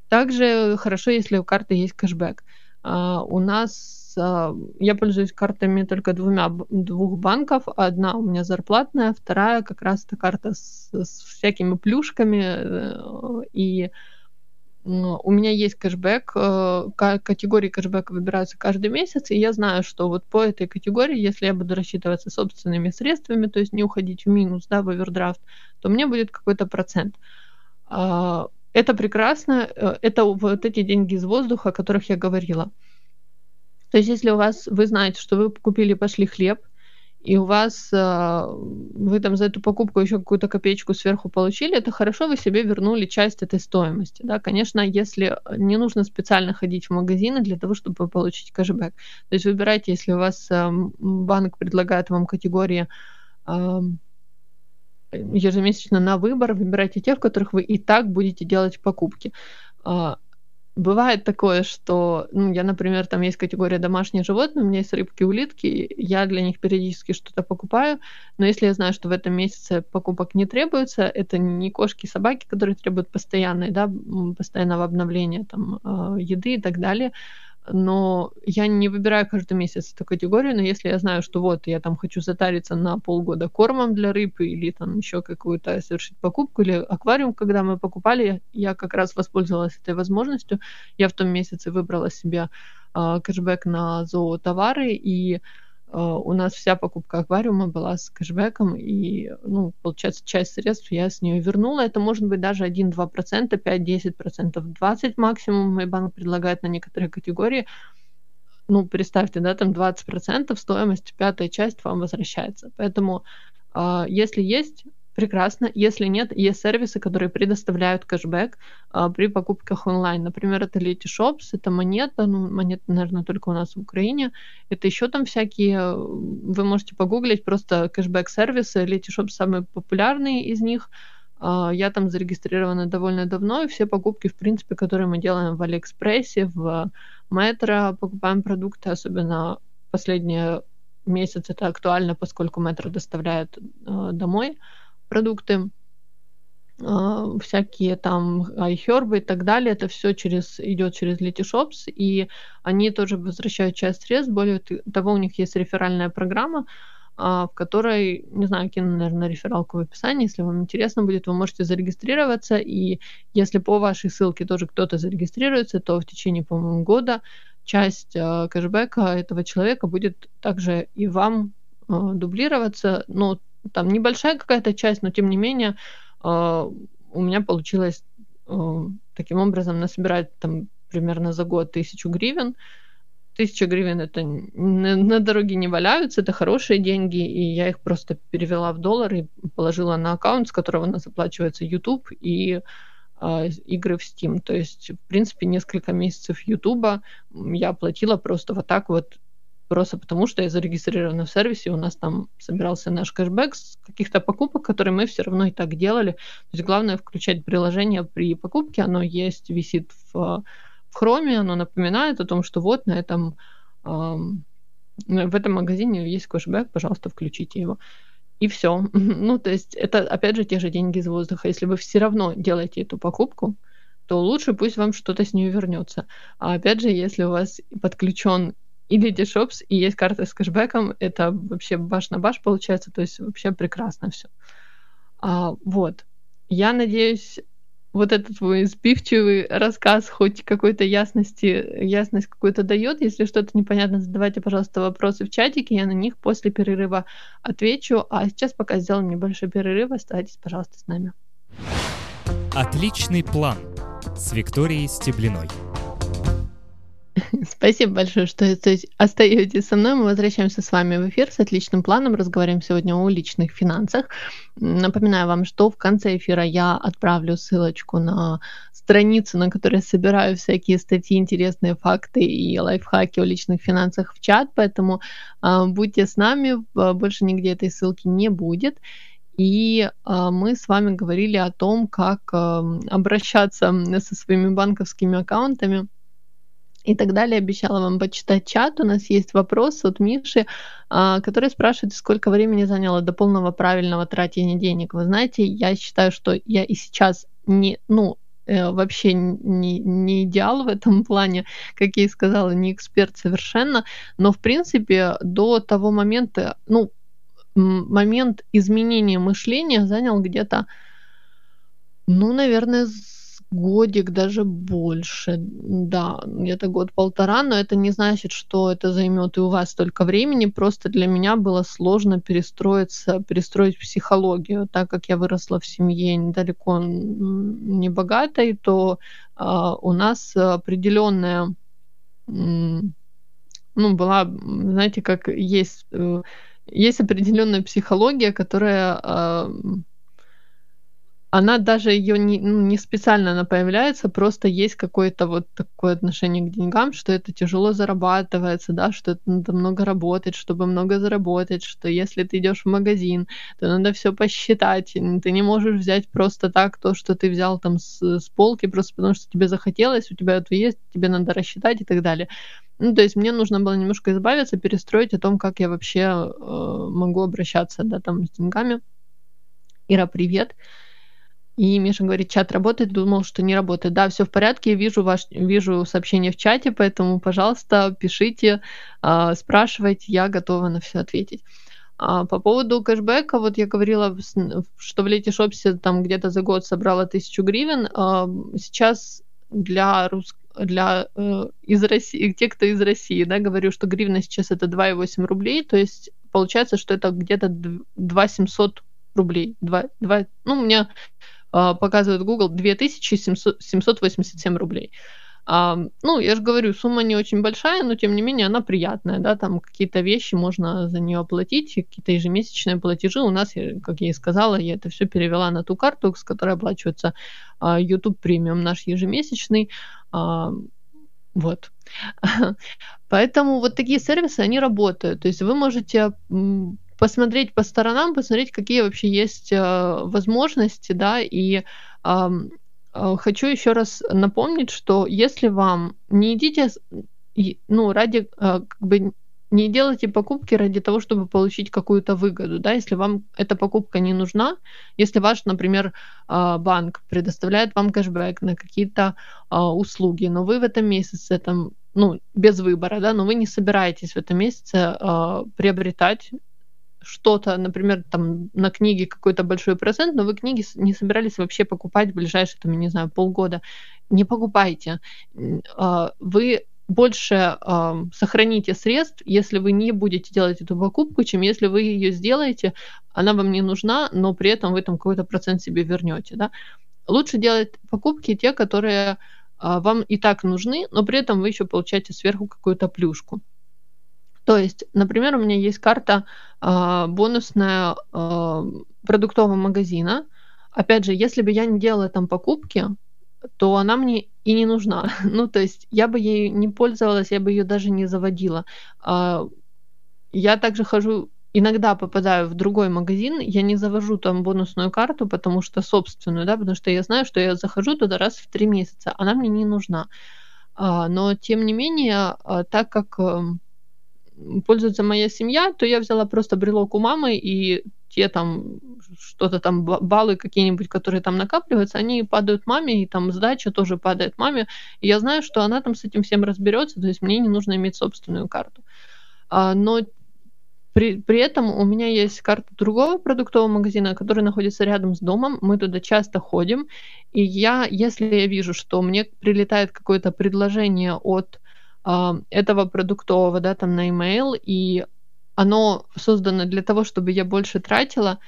Также хорошо, если у карты есть кэшбэк. У нас uh, я пользуюсь картами только двумя двух банков. Одна у меня зарплатная, вторая как раз эта карта с, с всякими плюшками uh, и у меня есть кэшбэк, э, категории кэшбэка выбираются каждый месяц, и я знаю, что вот по этой категории, если я буду рассчитываться собственными средствами, то есть не уходить в минус, да, в овердрафт, то мне будет какой-то процент. А, это прекрасно, э, это вот эти деньги из воздуха, о которых я говорила. То есть если у вас, вы знаете, что вы купили, пошли хлеб, и у вас а, вы там за эту покупку еще какую-то копеечку сверху получили, это хорошо, вы себе вернули часть этой стоимости. Да? Конечно, если не нужно специально ходить в магазины для того, чтобы получить кэшбэк. То есть выбирайте, если у вас банк предлагает вам категории ежемесячно на выбор, выбирайте те, в которых вы и так будете делать покупки. Бывает такое, что, ну, я, например, там есть категория домашние животные, у меня есть рыбки, улитки, я для них периодически что-то покупаю, но если я знаю, что в этом месяце покупок не требуется, это не кошки и собаки, которые требуют постоянной, да, постоянного обновления там, а, еды и так далее, но я не выбираю каждый месяц эту категорию, но если я знаю, что вот я там хочу затариться на полгода кормом для рыб или там еще какую-то совершить покупку или аквариум, когда мы покупали, я как раз воспользовалась этой возможностью. Я в том месяце выбрала себе э, кэшбэк на зоотовары и Э, у нас вся покупка аквариума была с кэшбэком, и, ну, получается, часть средств я с нее вернула. Это может быть даже 1-2%, 5-10%, 20% максимум мой банк предлагает на некоторые категории. Ну, представьте, да, там 20% стоимость, пятая часть вам возвращается. Поэтому, э, если есть прекрасно. Если нет, есть сервисы, которые предоставляют кэшбэк а, при покупках онлайн. Например, это Letyshops, это монета, ну, монета, наверное, только у нас в Украине. Это еще там всякие, вы можете погуглить просто кэшбэк-сервисы. Letyshops самый популярный из них. А, я там зарегистрирована довольно давно, и все покупки, в принципе, которые мы делаем в Алиэкспрессе, в Метро, покупаем продукты, особенно последние месяц это актуально, поскольку метро доставляет э, домой продукты, а, всякие там iHerb и так далее, это все через, идет через Letyshops, и они тоже возвращают часть средств. Более того, у них есть реферальная программа, а, в которой, не знаю, кину, наверное, рефералку в описании, если вам интересно будет, вы можете зарегистрироваться, и если по вашей ссылке тоже кто-то зарегистрируется, то в течение, по-моему, года часть а, кэшбэка этого человека будет также и вам дублироваться, но там небольшая какая-то часть, но тем не менее э, у меня получилось э, таким образом насобирать там примерно за год тысячу гривен. Тысяча гривен это на, на дороге не валяются, это хорошие деньги, и я их просто перевела в доллары и положила на аккаунт, с которого у нас оплачивается YouTube и э, игры в Steam. То есть, в принципе, несколько месяцев YouTube я оплатила просто вот так вот Просто потому, что я зарегистрирована в сервисе, у нас там собирался наш кэшбэк с каких-то покупок, которые мы все равно и так делали. То есть главное включать приложение при покупке, оно есть, висит в, в Chrome, оно напоминает о том, что вот на этом, в этом магазине есть кэшбэк, пожалуйста, включите его. И все. Ну, то есть это, опять же, те же деньги из воздуха. Если вы все равно делаете эту покупку, то лучше пусть вам что-то с нее вернется. А опять же, если у вас подключен и Letyshops, и есть карта с кэшбэком. Это вообще баш на баш получается, то есть вообще прекрасно все. А, вот. Я надеюсь, вот этот твой сбивчивый рассказ хоть какой-то ясности, ясность какую-то дает. Если что-то непонятно, задавайте, пожалуйста, вопросы в чатике, я на них после перерыва отвечу. А сейчас пока сделаем небольшой перерыв, оставайтесь, пожалуйста, с нами. Отличный план с Викторией Стеблиной. Спасибо большое, что остаетесь со мной. Мы возвращаемся с вами в эфир с отличным планом. Разговариваем сегодня о личных финансах. Напоминаю вам, что в конце эфира я отправлю ссылочку на страницу, на которой собираю всякие статьи, интересные факты и лайфхаки о личных финансах в чат. Поэтому э, будьте с нами. Больше нигде этой ссылки не будет. И э, мы с вами говорили о том, как э, обращаться со своими банковскими аккаунтами и так далее. Обещала вам почитать чат. У нас есть вопрос от Миши, а, который спрашивает, сколько времени заняло до полного правильного тратения денег. Вы знаете, я считаю, что я и сейчас не, ну, э, вообще не, не идеал в этом плане, как я и сказала, не эксперт совершенно, но в принципе до того момента, ну, момент изменения мышления занял где-то, ну, наверное, годик, даже больше. Да, где-то год-полтора, но это не значит, что это займет и у вас столько времени. Просто для меня было сложно перестроиться, перестроить психологию. Так как я выросла в семье недалеко не богатой, то э, у нас определенная ну, была, знаете, как есть, э, есть определенная психология, которая э, она даже ее не, ну, не специально она появляется, просто есть какое-то вот такое отношение к деньгам, что это тяжело зарабатывается, да, что это надо много работать, чтобы много заработать, что если ты идешь в магазин, то надо все посчитать, ты не можешь взять просто так то, что ты взял там с, с полки, просто потому что тебе захотелось, у тебя это есть, тебе надо рассчитать и так далее. Ну, то есть мне нужно было немножко избавиться, перестроить о том, как я вообще э, могу обращаться, да, там с деньгами. Ира, привет. Привет. И Миша говорит, чат работает, думал, что не работает. Да, все в порядке, вижу, ваш, вижу сообщение в чате, поэтому, пожалуйста, пишите, э, спрашивайте, я готова на все ответить. А по поводу кэшбэка, вот я говорила, что в Лете Шопсе там где-то за год собрала тысячу гривен. А сейчас для рус... для э, из России, те, кто из России, да, говорю, что гривна сейчас это 2,8 рублей, то есть получается, что это где-то 2 700 рублей. 2, 2, ну, у меня а, показывает Google 2787 рублей. А, ну, я же говорю, сумма не очень большая, но тем не менее она приятная, да, там какие-то вещи можно за нее оплатить, какие-то ежемесячные платежи. У нас, как я и сказала, я это все перевела на ту карту, с которой оплачивается а, YouTube премиум наш ежемесячный. Вот. Поэтому вот такие сервисы, они работают. То есть вы можете посмотреть по сторонам, посмотреть, какие вообще есть э, возможности, да, и э, хочу еще раз напомнить, что если вам не идите, ну, ради, э, как бы, не делайте покупки ради того, чтобы получить какую-то выгоду, да, если вам эта покупка не нужна, если ваш, например, банк предоставляет вам кэшбэк на какие-то услуги, но вы в этом месяце там ну, без выбора, да, но вы не собираетесь в этом месяце э, приобретать что-то, например, там на книге какой-то большой процент, но вы книги не собирались вообще покупать в ближайшие, там, не знаю, полгода. Не покупайте. А, вы больше э, сохраните средств, если вы не будете делать эту покупку, чем если вы ее сделаете, она вам не нужна, но при этом вы там какой-то процент себе вернете. Да? Лучше делать покупки те, которые э, вам и так нужны, но при этом вы еще получаете сверху какую-то плюшку. То есть, например, у меня есть карта э, бонусная э, продуктового магазина. Опять же, если бы я не делала там покупки, то она мне и не нужна. ну, то есть я бы ей не пользовалась, я бы ее даже не заводила. Э, я также хожу, иногда попадаю в другой магазин, я не завожу там бонусную карту, потому что собственную, да, потому что я знаю, что я захожу туда раз в три месяца, она мне не нужна. Но тем не менее, так как... Пользуется моя семья, то я взяла просто брелок у мамы, и те там что-то там баллы какие-нибудь, которые там накапливаются, они падают маме, и там сдача тоже падает маме. И я знаю, что она там с этим всем разберется, то есть мне не нужно иметь собственную карту. А, но при, при этом у меня есть карта другого продуктового магазина, который находится рядом с домом. Мы туда часто ходим. И я, если я вижу, что мне прилетает какое-то предложение от э, этого продуктового, да, там на email, и оно создано для того, чтобы я больше тратила,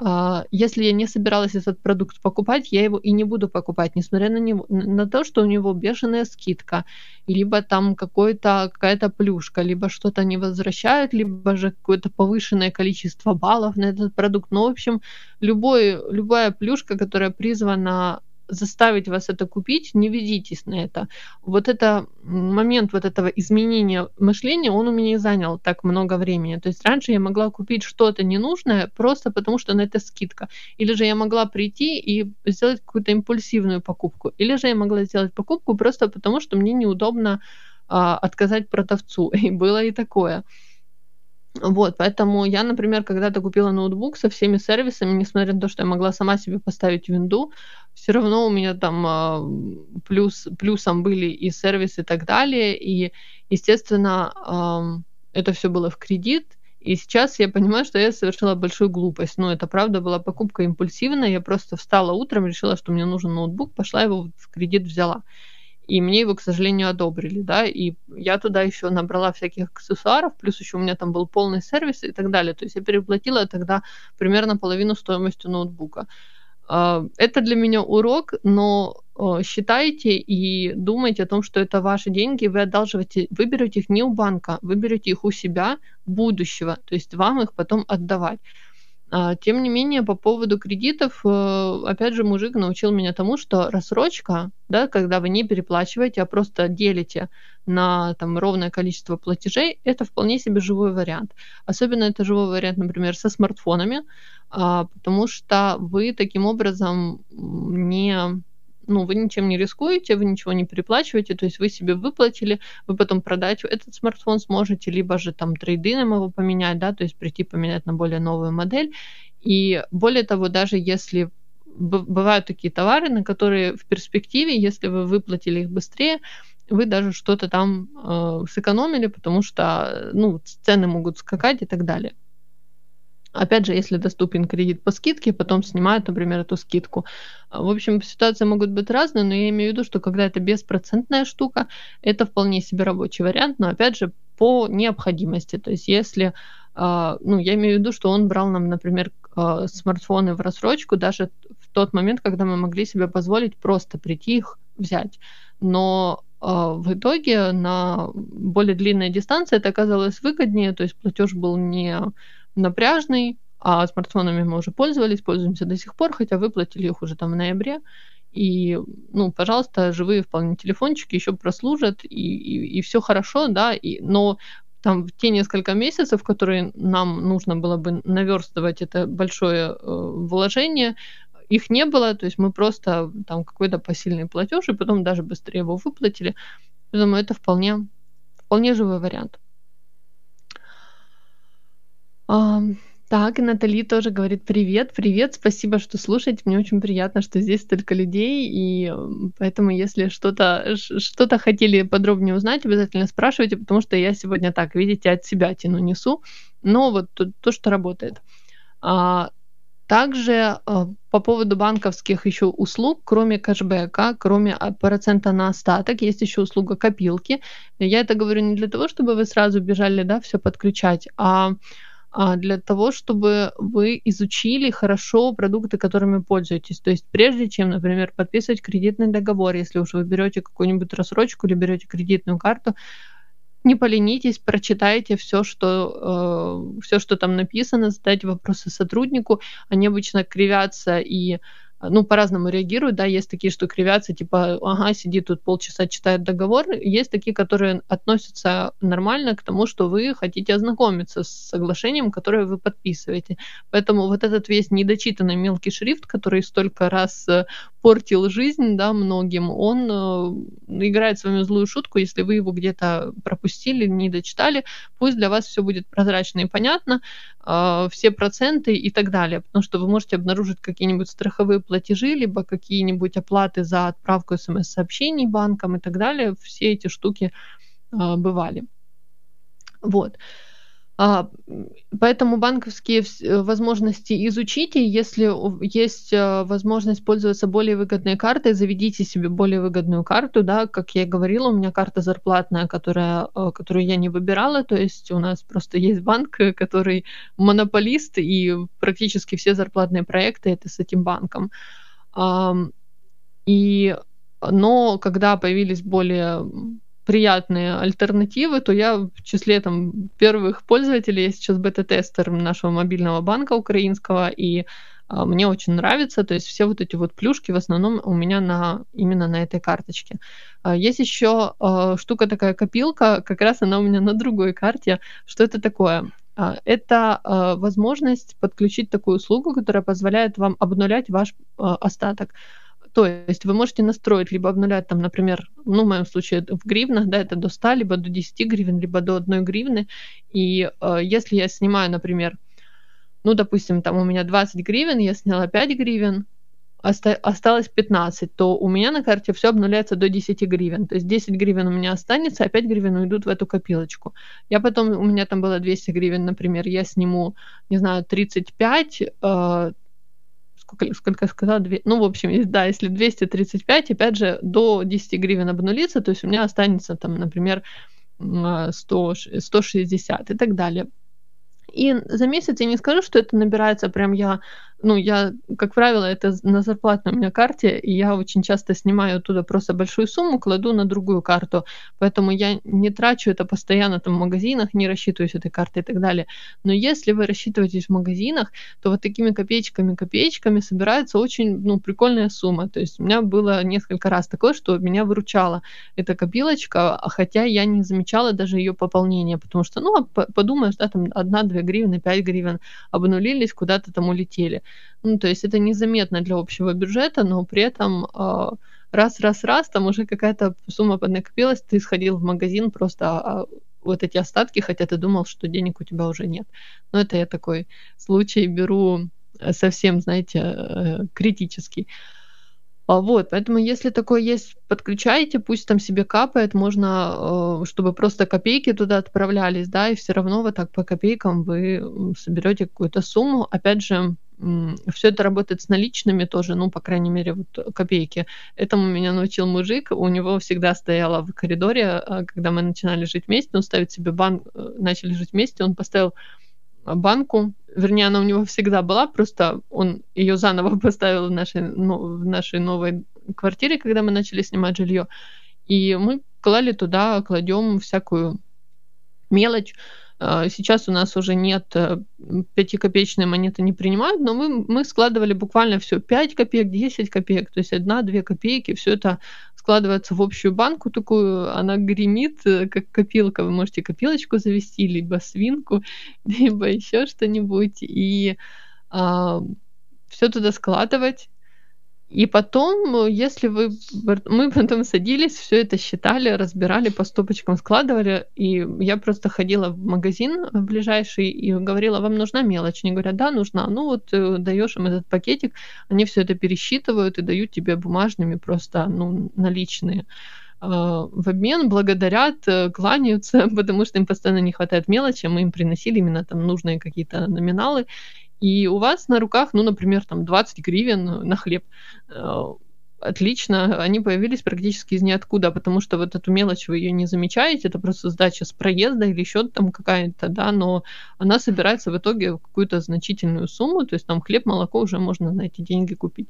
а, если я не собиралась этот продукт покупать, я его и не буду покупать, несмотря на, него, на то, что у него бешеная скидка, либо там какой-то, какая-то плюшка, либо что-то не возвращают, либо же какое-то повышенное количество баллов на этот продукт. Ну, в общем, любой, любая плюшка, которая призвана заставить вас это купить, не ведитесь на это. Вот это момент вот этого изменения мышления, он у меня занял так много времени. То есть раньше я могла купить что-то ненужное просто потому, что на это скидка. Или же я могла прийти и сделать какую-то импульсивную покупку. Или же я могла сделать покупку просто потому, что мне неудобно а, отказать продавцу. И было и такое. Вот, поэтому я, например, когда-то купила ноутбук со всеми сервисами, несмотря на то, что я могла сама себе поставить винду, все равно у меня там а, плюс, плюсом были и сервисы и так далее, и, естественно, это все было в кредит, и сейчас я понимаю, что я совершила большую глупость. Но это правда была покупка импульсивная. Я просто встала утром, решила, что мне нужен ноутбук, пошла его в кредит взяла и мне его, к сожалению, одобрили, да, и я туда еще набрала всяких аксессуаров, плюс еще у меня там был полный сервис и так далее, то есть я переплатила тогда примерно половину стоимости ноутбука. А, это для меня урок, но а, считайте и думайте о том, что это ваши деньги, вы одалживаете, вы их не у банка, вы их у себя будущего, то есть вам их потом отдавать. А, тем не менее, по поводу кредитов, э, опять же, мужик научил меня тому, что рассрочка, да, когда вы не переплачиваете, а просто делите на там, ровное количество платежей, это вполне себе живой вариант. Особенно это живой вариант, например, со смартфонами, а, потому что вы таким образом не ну, вы ничем не рискуете, вы ничего не переплачиваете, то есть вы себе выплатили, вы потом продать этот смартфон сможете, либо же там трейдином его поменять, да, то есть прийти поменять на более новую модель. И более того, даже если бывают такие товары, на которые в перспективе, если вы выплатили их быстрее, вы даже что-то там э, сэкономили, потому что ну, цены могут скакать и так далее. Опять же, если доступен кредит по скидке, потом снимают, например, эту скидку. В общем, ситуации могут быть разные, но я имею в виду, что когда это беспроцентная штука, это вполне себе рабочий вариант, но опять же по необходимости. То есть если, а, ну, я имею в виду, что он брал нам, например, а, смартфоны в рассрочку даже в тот момент, когда мы могли себе позволить просто прийти их взять. Но а, в итоге на более длинной дистанции это оказалось выгоднее, то есть платеж был не напряжный, а смартфонами мы уже пользовались, пользуемся до сих пор, хотя выплатили их уже там в ноябре. И, ну, пожалуйста, живые вполне телефончики еще прослужат, и, и, и все хорошо, да, и, но там в те несколько месяцев, которые нам нужно было бы наверстывать это большое э, вложение, их не было, то есть мы просто там какой-то посильный платеж, и потом даже быстрее его выплатили. Думаю, это вполне, вполне живой вариант. Так, Натали тоже говорит привет, привет, спасибо, что слушаете, мне очень приятно, что здесь столько людей, и поэтому если что-то что хотели подробнее узнать, обязательно спрашивайте, потому что я сегодня так, видите, от себя тяну несу, но вот то, то что работает. А, также а, по поводу банковских еще услуг, кроме кэшбэка, кроме а, процента на остаток, есть еще услуга копилки. Я это говорю не для того, чтобы вы сразу бежали, да, все подключать, а, для того, чтобы вы изучили хорошо продукты, которыми пользуетесь. То есть прежде чем, например, подписывать кредитный договор, если уж вы берете какую-нибудь рассрочку или берете кредитную карту, не поленитесь, прочитайте все, что, э, все, что там написано, задайте вопросы сотруднику. Они обычно кривятся и ну, по-разному реагируют, да, есть такие, что кривятся, типа, ага, сидит тут полчаса, читает договор, есть такие, которые относятся нормально к тому, что вы хотите ознакомиться с соглашением, которое вы подписываете. Поэтому вот этот весь недочитанный мелкий шрифт, который столько раз э, портил жизнь, да, многим, он э, играет с вами злую шутку, если вы его где-то пропустили, не дочитали, пусть для вас все будет прозрачно и понятно, э, все проценты и так далее, потому что вы можете обнаружить какие-нибудь страховые платежи, либо какие-нибудь оплаты за отправку смс-сообщений банкам и так далее. Все эти штуки а, бывали. Вот. А, поэтому банковские э, возможности изучите. Если есть э, возможность пользоваться более выгодной картой, заведите себе более выгодную карту. Да, как я и говорила, у меня карта зарплатная, которая, э, которую я не выбирала. То есть у нас просто есть банк, который монополист, и практически все зарплатные проекты это с этим банком. И, но когда появились более приятные альтернативы, то я в числе там первых пользователей, я сейчас бета-тестер нашего мобильного банка украинского, и а, мне очень нравится, то есть все вот эти вот плюшки в основном у меня на, именно на этой карточке. А, есть еще а, штука такая копилка, как раз она у меня на другой карте. Что это такое? Это возможность подключить такую услугу, которая позволяет вам обнулять ваш остаток. То есть вы можете настроить, либо обнулять там, например, ну, в моем случае в гривнах, да, это до 100, либо до 10 гривен, либо до 1 гривны. И э, если я снимаю, например, ну, допустим, там у меня 20 гривен, я сняла 5 гривен, оста- осталось 15, то у меня на карте все обнуляется до 10 гривен. То есть 10 гривен у меня останется, а 5 гривен уйдут в эту копилочку. Я потом, у меня там было 200 гривен, например, я сниму, не знаю, 35, э, сколько, сколько я сказала, 2, ну, в общем, да, если 235, опять же, до 10 гривен обнулится, то есть у меня останется там, например, 100, 160 и так далее. И за месяц я не скажу, что это набирается прям я ну, я, как правило, это на зарплатной у меня карте, и я очень часто снимаю оттуда просто большую сумму, кладу на другую карту. Поэтому я не трачу это постоянно там в магазинах, не рассчитываюсь этой картой и так далее. Но если вы рассчитываетесь в магазинах, то вот такими копеечками-копеечками собирается очень, ну, прикольная сумма. То есть у меня было несколько раз такое, что меня выручала эта копилочка, а хотя я не замечала даже ее пополнения, потому что, ну, а подумаешь, да, там 1-2 гривны, 5 гривен обнулились, куда-то там улетели. Ну, то есть это незаметно для общего бюджета, но при этом раз-раз-раз, там уже какая-то сумма поднакопилась, ты сходил в магазин просто а, вот эти остатки, хотя ты думал, что денег у тебя уже нет. Но это я такой случай беру э, совсем, знаете, э, критический. А, вот, поэтому если такое есть, подключайте, пусть там себе капает, можно, э, чтобы просто копейки туда отправлялись, да, и все равно вот так по копейкам вы соберете какую-то сумму. Опять же, все это работает с наличными тоже, ну, по крайней мере, вот копейки. Этому меня научил мужик, у него всегда стояла в коридоре, а, когда мы начинали жить вместе, он ставит себе банк, э, начали жить вместе, он поставил банку, вернее, она у него всегда была, просто он ее заново поставил в нашей, ну, в нашей новой квартире, когда мы начали снимать жилье, и мы клали туда, кладем всякую мелочь, сейчас у нас уже нет э, пятикопеечные монеты не принимают, но мы, мы складывали буквально все 5 копеек, 10 копеек, то есть 1-2 копейки, все это складывается в общую банку такую, она гремит, э, как копилка. Вы можете копилочку завести, либо свинку, либо еще что-нибудь, и а, все туда складывать. И потом, если вы... Мы потом садились, все это считали, разбирали, по стопочкам складывали. И я просто ходила в магазин ближайший и говорила, вам нужна мелочь? Они говорят, да, нужна. Ну вот э, даешь им этот пакетик, они все это пересчитывают и дают тебе бумажными просто ну, наличные а, в обмен благодарят, э, кланяются, потому что им постоянно не хватает мелочи, а мы им приносили именно там нужные какие-то номиналы, и у вас на руках, ну, например, там 20 гривен на хлеб. Э, отлично, они появились практически из ниоткуда, потому что вот эту мелочь вы ее не замечаете, это просто сдача с проезда или еще там какая-то, да, но она собирается в итоге в какую-то значительную сумму, то есть там хлеб, молоко уже можно на эти деньги купить.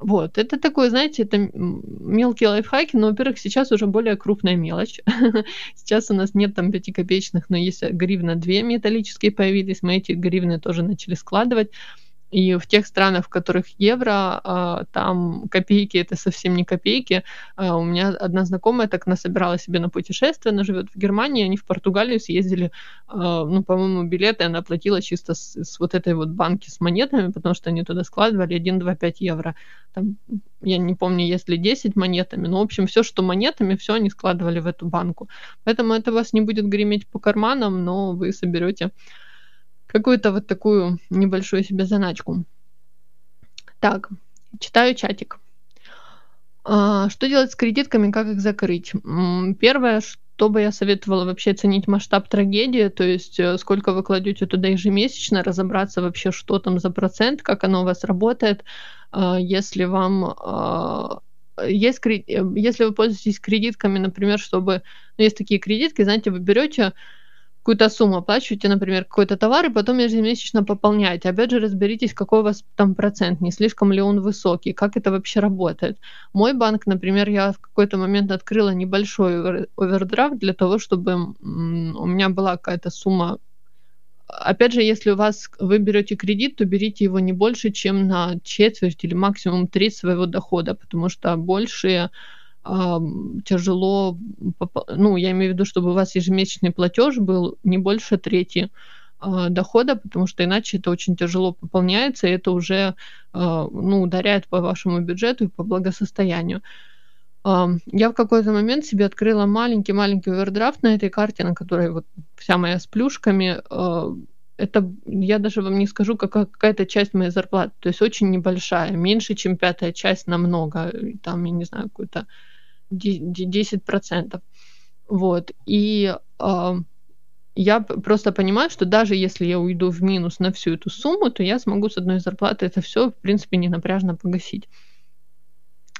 Вот, это такое, знаете, это мелкие лайфхаки, но, во-первых, сейчас уже более крупная мелочь. сейчас у нас нет там пятикопеечных, но есть гривна две металлические появились, мы эти гривны тоже начали складывать. И в тех странах, в которых евро, а, там копейки это совсем не копейки. А, у меня одна знакомая так насобирала себе на путешествие, она живет в Германии, они в Португалию съездили, а, ну, по-моему, билеты она платила чисто с, с вот этой вот банки с монетами, потому что они туда складывали 1, 2, 5 евро. Там, я не помню, есть ли 10 монетами, но, в общем, все, что монетами, все они складывали в эту банку. Поэтому это вас не будет греметь по карманам, но вы соберете какую-то вот такую небольшую себе заначку. Так, читаю чатик. А, что делать с кредитками, как их закрыть? Первое, что бы я советовала вообще оценить масштаб трагедии, то есть э, сколько вы кладете туда ежемесячно, разобраться вообще, что там за процент, как оно у вас работает. А, если вам а, есть, э, если вы пользуетесь кредитками, например, чтобы... Ну, есть такие кредитки, знаете, вы берете какую-то сумму оплачиваете, например, какой-то товар, и потом ежемесячно пополняете. Опять же, разберитесь, какой у вас там процент, не слишком ли он высокий, как это вообще работает. Мой банк, например, я в какой-то момент открыла небольшой овердрафт для того, чтобы у меня была какая-то сумма Опять же, если у вас вы берете кредит, то берите его не больше, чем на четверть или максимум треть своего дохода, потому что большие тяжело, ну, я имею в виду, чтобы у вас ежемесячный платеж был не больше трети а, дохода, потому что иначе это очень тяжело пополняется, и это уже а, ну, ударяет по вашему бюджету и по благосостоянию. Я в какой-то момент себе открыла маленький-маленький овердрафт на этой карте, на которой вот вся моя с плюшками. А, это я даже вам не скажу, какая- какая-то часть моей зарплаты. То есть очень небольшая, меньше, чем пятая часть намного. Там, я не знаю, какой-то 10%. Вот. И э, я просто понимаю, что даже если я уйду в минус на всю эту сумму, то я смогу с одной зарплаты это все, в принципе, не напряжно погасить.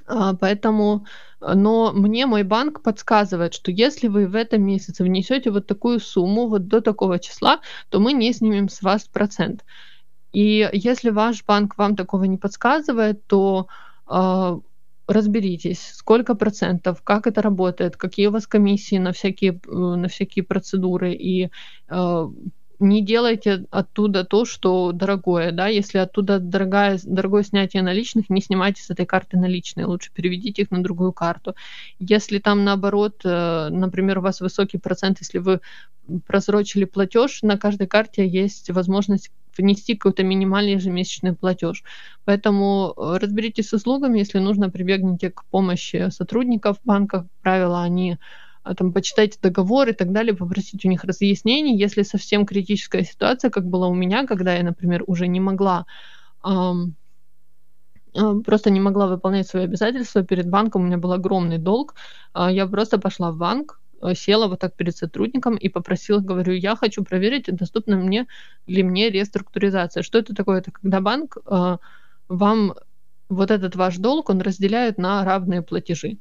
А, поэтому, но мне мой банк подсказывает, что если вы в этом месяце внесете вот такую сумму вот до такого числа, то мы не снимем с вас процент. И если ваш банк вам такого не подсказывает, то э, разберитесь, сколько процентов, как это работает, какие у вас комиссии на всякие, э, на всякие процедуры, и э, не делайте оттуда то, что дорогое, да, если оттуда дорогое, дорогое снятие наличных, не снимайте с этой карты наличные, лучше переведите их на другую карту. Если там наоборот, э, например, у вас высокий процент, если вы просрочили платеж, на каждой карте есть возможность внести какой-то минимальный ежемесячный платеж. Поэтому э, разберитесь с услугами, если нужно, прибегните к помощи сотрудников банка. правила, они а, там, почитайте договор и так далее, попросить у них разъяснений. Если совсем критическая ситуация, как была у меня, когда я, например, уже не могла эм, просто не могла выполнять свои обязательства перед банком, у меня был огромный долг, я просто пошла в банк, Э, села вот так перед сотрудником и попросила, говорю, я хочу проверить, доступна мне ли мне реструктуризация. Что это такое? Это когда банк э, вам вот этот ваш долг, он разделяет на равные платежи.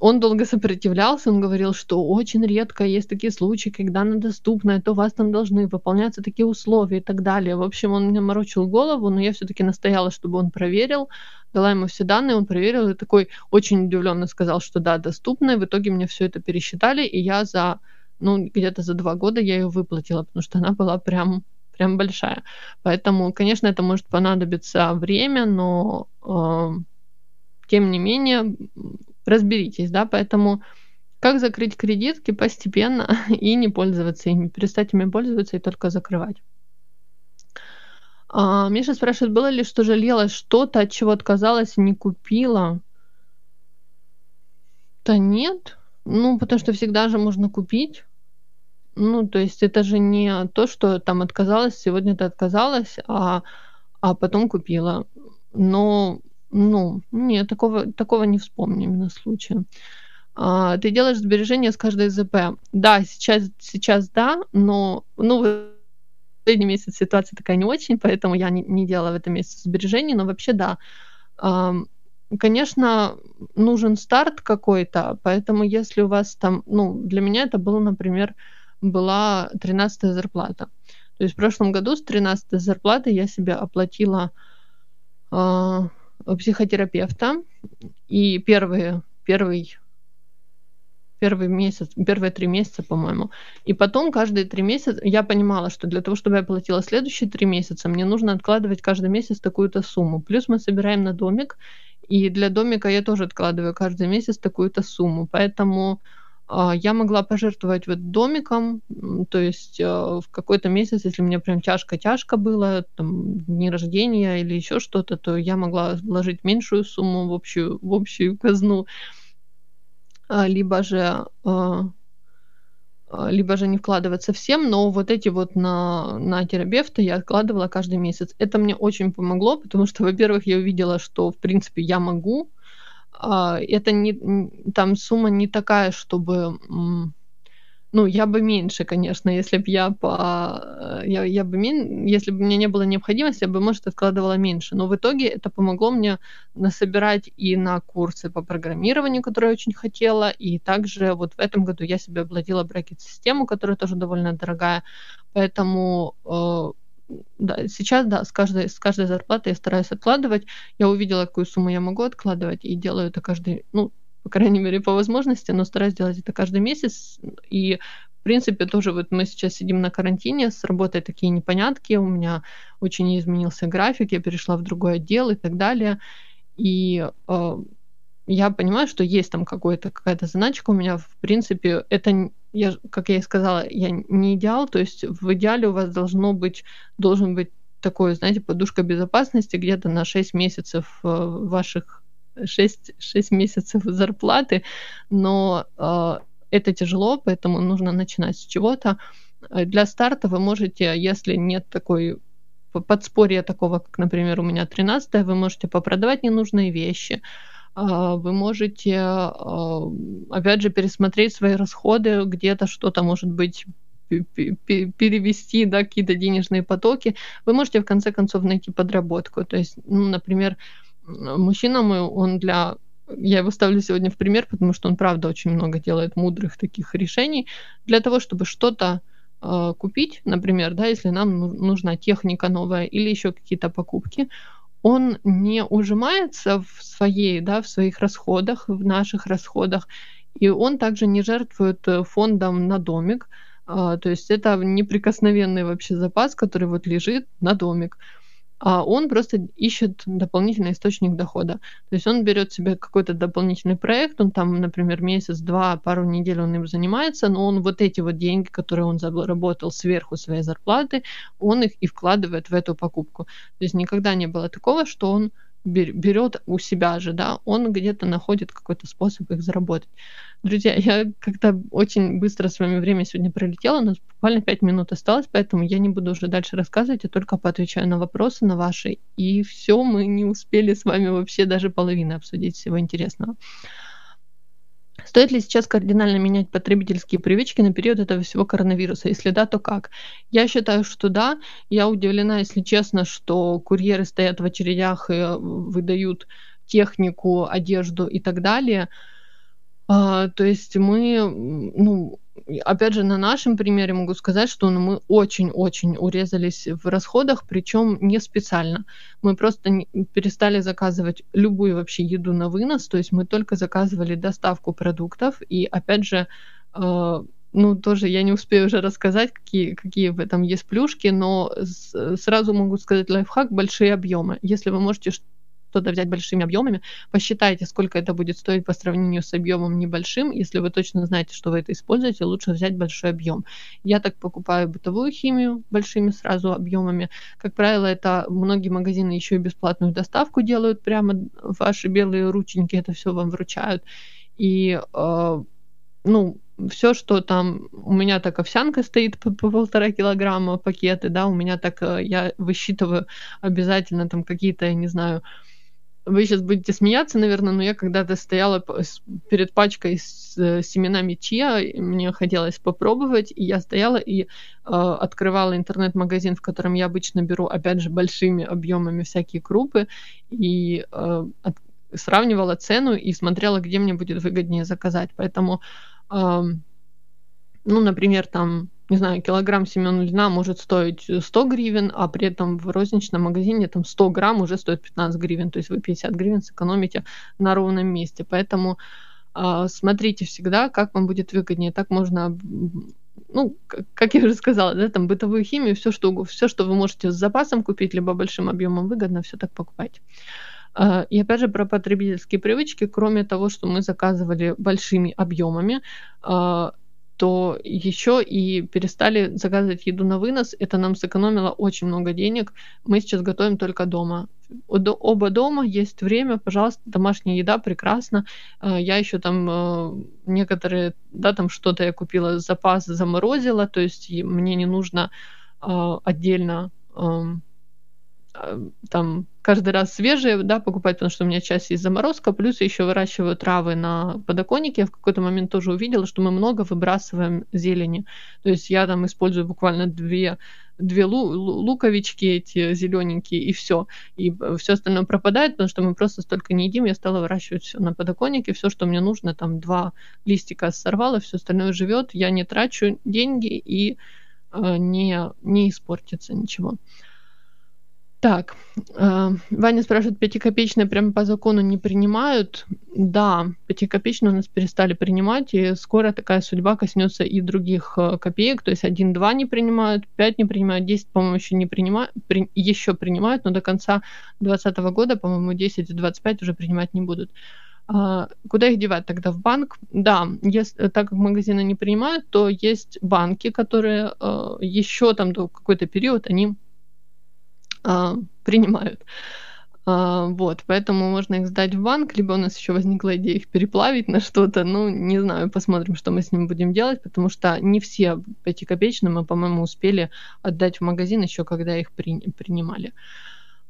Он долго сопротивлялся, он говорил, что очень редко есть такие случаи, когда она доступна, то у вас там должны выполняться такие условия и так далее. В общем, он мне морочил голову, но я все-таки настояла, чтобы он проверил, дала ему все данные, он проверил и такой очень удивленно сказал, что да, доступно. И в итоге мне все это пересчитали, и я за, ну, где-то за два года я ее выплатила, потому что она была прям прям большая. Поэтому, конечно, это может понадобиться время, но э, тем не менее разберитесь, да, поэтому как закрыть кредитки постепенно и не пользоваться ими, перестать ими пользоваться и только закрывать. А, Миша спрашивает, было ли, что жалела что-то, от чего отказалась и не купила? Да нет, ну, потому что всегда же можно купить. Ну, то есть это же не то, что там отказалась, сегодня ты отказалась, а, а потом купила. Но ну, нет, такого, такого не вспомню именно случая. А, ты делаешь сбережения с каждой ЗП. Да, сейчас, сейчас да, но ну, в последний месяц ситуация такая не очень, поэтому я не, не делала в этом месяце сбережений, но вообще да. А, конечно, нужен старт какой-то, поэтому если у вас там, ну, для меня это было, например, была 13 зарплата. То есть в прошлом году с 13 зарплаты я себе оплатила психотерапевта. И первый, первый первый месяц, первые три месяца, по-моему. И потом каждые три месяца я понимала, что для того, чтобы я платила следующие три месяца, мне нужно откладывать каждый месяц такую-то сумму. Плюс мы собираем на домик, и для домика я тоже откладываю каждый месяц такую-то сумму. Поэтому я могла пожертвовать вот домиком, то есть а, в какой-то месяц, если мне прям тяжко-тяжко было, там, дни рождения или еще что-то, то я могла вложить меньшую сумму в общую, в общую казну, а, либо же либо же не вкладывать совсем, но вот эти вот на, на терапевта я откладывала каждый месяц. Это мне очень помогло, потому что, во-первых, я увидела, что, в принципе, я могу, а, это не там сумма не такая, чтобы ну, я бы меньше, конечно, если бы я по... Я, я бы мен... Если бы меня не было необходимости, я бы, может, откладывала меньше. Но в итоге это помогло мне насобирать и на курсы по программированию, которые я очень хотела, и также вот в этом году я себе оплатила брекет-систему, которая тоже довольно дорогая. Поэтому э, да, сейчас, да, с каждой, с каждой зарплаты я стараюсь откладывать. Я увидела, какую сумму я могу откладывать, и делаю это каждый, ну, по крайней мере, по возможности, но стараюсь делать это каждый месяц. И, в принципе, тоже вот мы сейчас сидим на карантине, с работой такие непонятки, у меня очень изменился график, я перешла в другой отдел и так далее. И э, я понимаю, что есть там какой-то, какая-то заначка у меня, в принципе, это я, как я и сказала, я не идеал, то есть в идеале у вас должно быть, должен быть такой, знаете, подушка безопасности где-то на 6 месяцев э, ваших 6, 6 месяцев зарплаты, но э, это тяжело, поэтому нужно начинать с чего-то. Для старта вы можете, если нет такой подспорья такого, как, например, у меня 13 вы можете попродавать ненужные вещи, вы можете, а, опять же, пересмотреть свои расходы, где-то что-то, может быть, перевести, да, какие-то денежные потоки, вы можете в конце концов найти подработку. То есть, ну, например, мужчина мой, он для я его ставлю сегодня в пример, потому что он, правда, очень много делает мудрых таких решений для того, чтобы что-то э, купить, например, да, если нам нужна техника новая или еще какие-то покупки, он не ужимается в своей, да, в своих расходах, в наших расходах, и он также не жертвует э, фондом на домик, а, то есть это неприкосновенный вообще запас, который вот лежит на домик а он просто ищет дополнительный источник дохода. То есть он берет себе какой-то дополнительный проект, он там, например, месяц, два, пару недель он им занимается, но он вот эти вот деньги, которые он заработал сверху своей зарплаты, он их и вкладывает в эту покупку. То есть никогда не было такого, что он берет у себя же, да, он где-то находит какой-то способ их заработать. Друзья, я как-то очень быстро с вами время сегодня пролетело, у нас буквально 5 минут осталось, поэтому я не буду уже дальше рассказывать, я только поотвечаю на вопросы, на ваши, и все, мы не успели с вами вообще даже половины обсудить всего интересного. Стоит ли сейчас кардинально менять потребительские привычки на период этого всего коронавируса? Если да, то как? Я считаю, что да. Я удивлена, если честно, что курьеры стоят в очередях и выдают технику, одежду и так далее. А, то есть мы, ну, опять же, на нашем примере могу сказать, что ну, мы очень-очень урезались в расходах, причем не специально. Мы просто не, перестали заказывать любую вообще еду на вынос, то есть мы только заказывали доставку продуктов, и опять же, э, ну, тоже я не успею уже рассказать, какие, какие в этом есть плюшки, но с, сразу могу сказать лайфхак – большие объемы. Если вы можете что-то взять большими объемами, посчитайте, сколько это будет стоить по сравнению с объемом небольшим. Если вы точно знаете, что вы это используете, лучше взять большой объем. Я так покупаю бытовую химию большими сразу объемами. Как правило, это многие магазины еще и бесплатную доставку делают прямо ваши белые рученьки, это все вам вручают. И э, ну, все, что там у меня так овсянка стоит по, по полтора килограмма пакеты, да, у меня так э, я высчитываю обязательно там какие-то, я не знаю, вы сейчас будете смеяться, наверное, но я когда-то стояла перед пачкой с э, семенами чиа, мне хотелось попробовать, и я стояла и э, открывала интернет-магазин, в котором я обычно беру, опять же, большими объемами всякие крупы, и э, от, сравнивала цену и смотрела, где мне будет выгоднее заказать. Поэтому, э, ну, например, там не знаю, килограмм семен льна может стоить 100 гривен, а при этом в розничном магазине там 100 грамм уже стоит 15 гривен, то есть вы 50 гривен сэкономите на ровном месте. Поэтому а, смотрите всегда, как вам будет выгоднее. Так можно ну, как я уже сказала, да, там бытовую химию, все что, все, что вы можете с запасом купить, либо большим объемом выгодно, все так покупать. А, и опять же про потребительские привычки, кроме того, что мы заказывали большими объемами, а, то еще и перестали заказывать еду на вынос. Это нам сэкономило очень много денег. Мы сейчас готовим только дома. Оба дома, есть время, пожалуйста, домашняя еда прекрасно. А, я еще там некоторые, да, там что-то я купила, запас заморозила, то есть мне не нужно отдельно там каждый раз свежие, да, покупать, потому что у меня часть есть заморозка, плюс еще выращиваю травы на подоконнике. Я в какой-то момент тоже увидела, что мы много выбрасываем зелени. То есть я там использую буквально две две лу- луковички эти зелененькие и все. И все остальное пропадает, потому что мы просто столько не едим. Я стала выращивать все на подоконнике, все, что мне нужно, там два листика сорвала, все остальное живет. Я не трачу деньги и э, не, не испортится ничего. Так, э, Ваня спрашивает, пятикопеечные прямо по закону не принимают? Да, пятикопеечные у нас перестали принимать, и скоро такая судьба коснется и других э, копеек, то есть 1-2 не принимают, 5 не принимают, 10, по-моему, еще не принимают, при, еще принимают, но до конца 2020 года, по-моему, 10 и 25 уже принимать не будут. А, куда их девать тогда? В банк? Да, если, так как магазины не принимают, то есть банки, которые э, еще там до какой-то период, они а, принимают. А, вот, поэтому можно их сдать в банк, либо у нас еще возникла идея их переплавить на что-то. Ну, не знаю, посмотрим, что мы с ними будем делать, потому что не все пятикопеечные мы, по-моему, успели отдать в магазин еще, когда их при, принимали.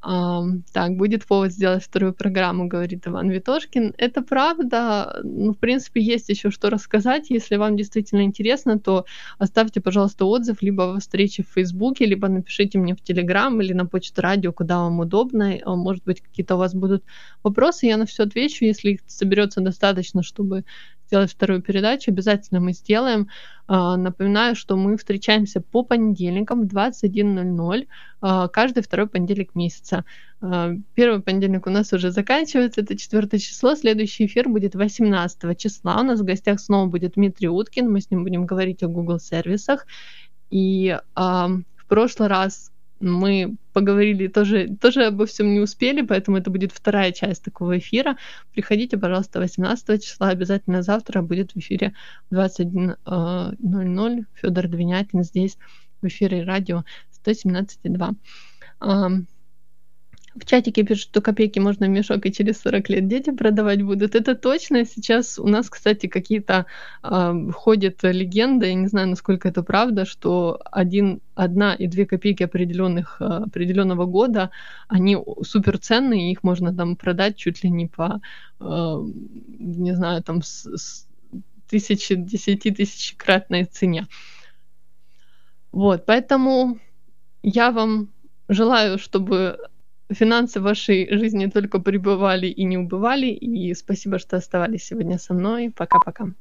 Так, будет повод сделать вторую программу, говорит Иван Витошкин. Это правда. Ну, в принципе, есть еще что рассказать. Если вам действительно интересно, то оставьте, пожалуйста, отзыв либо во встрече в Фейсбуке, либо напишите мне в Телеграм или на почту радио, куда вам удобно. А, может быть, какие-то у вас будут вопросы, я на все отвечу, если их соберется достаточно, чтобы сделать вторую передачу, обязательно мы сделаем. А, напоминаю, что мы встречаемся по понедельникам в 21.00, а, каждый второй понедельник месяца. А, первый понедельник у нас уже заканчивается, это 4 число, следующий эфир будет 18 числа. У нас в гостях снова будет Дмитрий Уткин, мы с ним будем говорить о Google сервисах. И в прошлый раз мы поговорили тоже, тоже обо всем не успели, поэтому это будет вторая часть такого эфира. Приходите, пожалуйста, 18 числа, обязательно завтра будет в эфире 21.00. Федор Двинятин здесь в эфире радио 117.2. В чатике пишут, что копейки можно в мешок и через 40 лет дети продавать будут. Это точно. Сейчас у нас, кстати, какие-то э, ходят легенды, я не знаю, насколько это правда, что один, одна и две копейки определенных, определенного года, они супер ценные, их можно там продать чуть ли не по, э, не знаю, там с, с тысячи, десяти тысячекратной цене. Вот, поэтому я вам желаю, чтобы финансы вашей жизни только прибывали и не убывали. И спасибо, что оставались сегодня со мной. Пока-пока.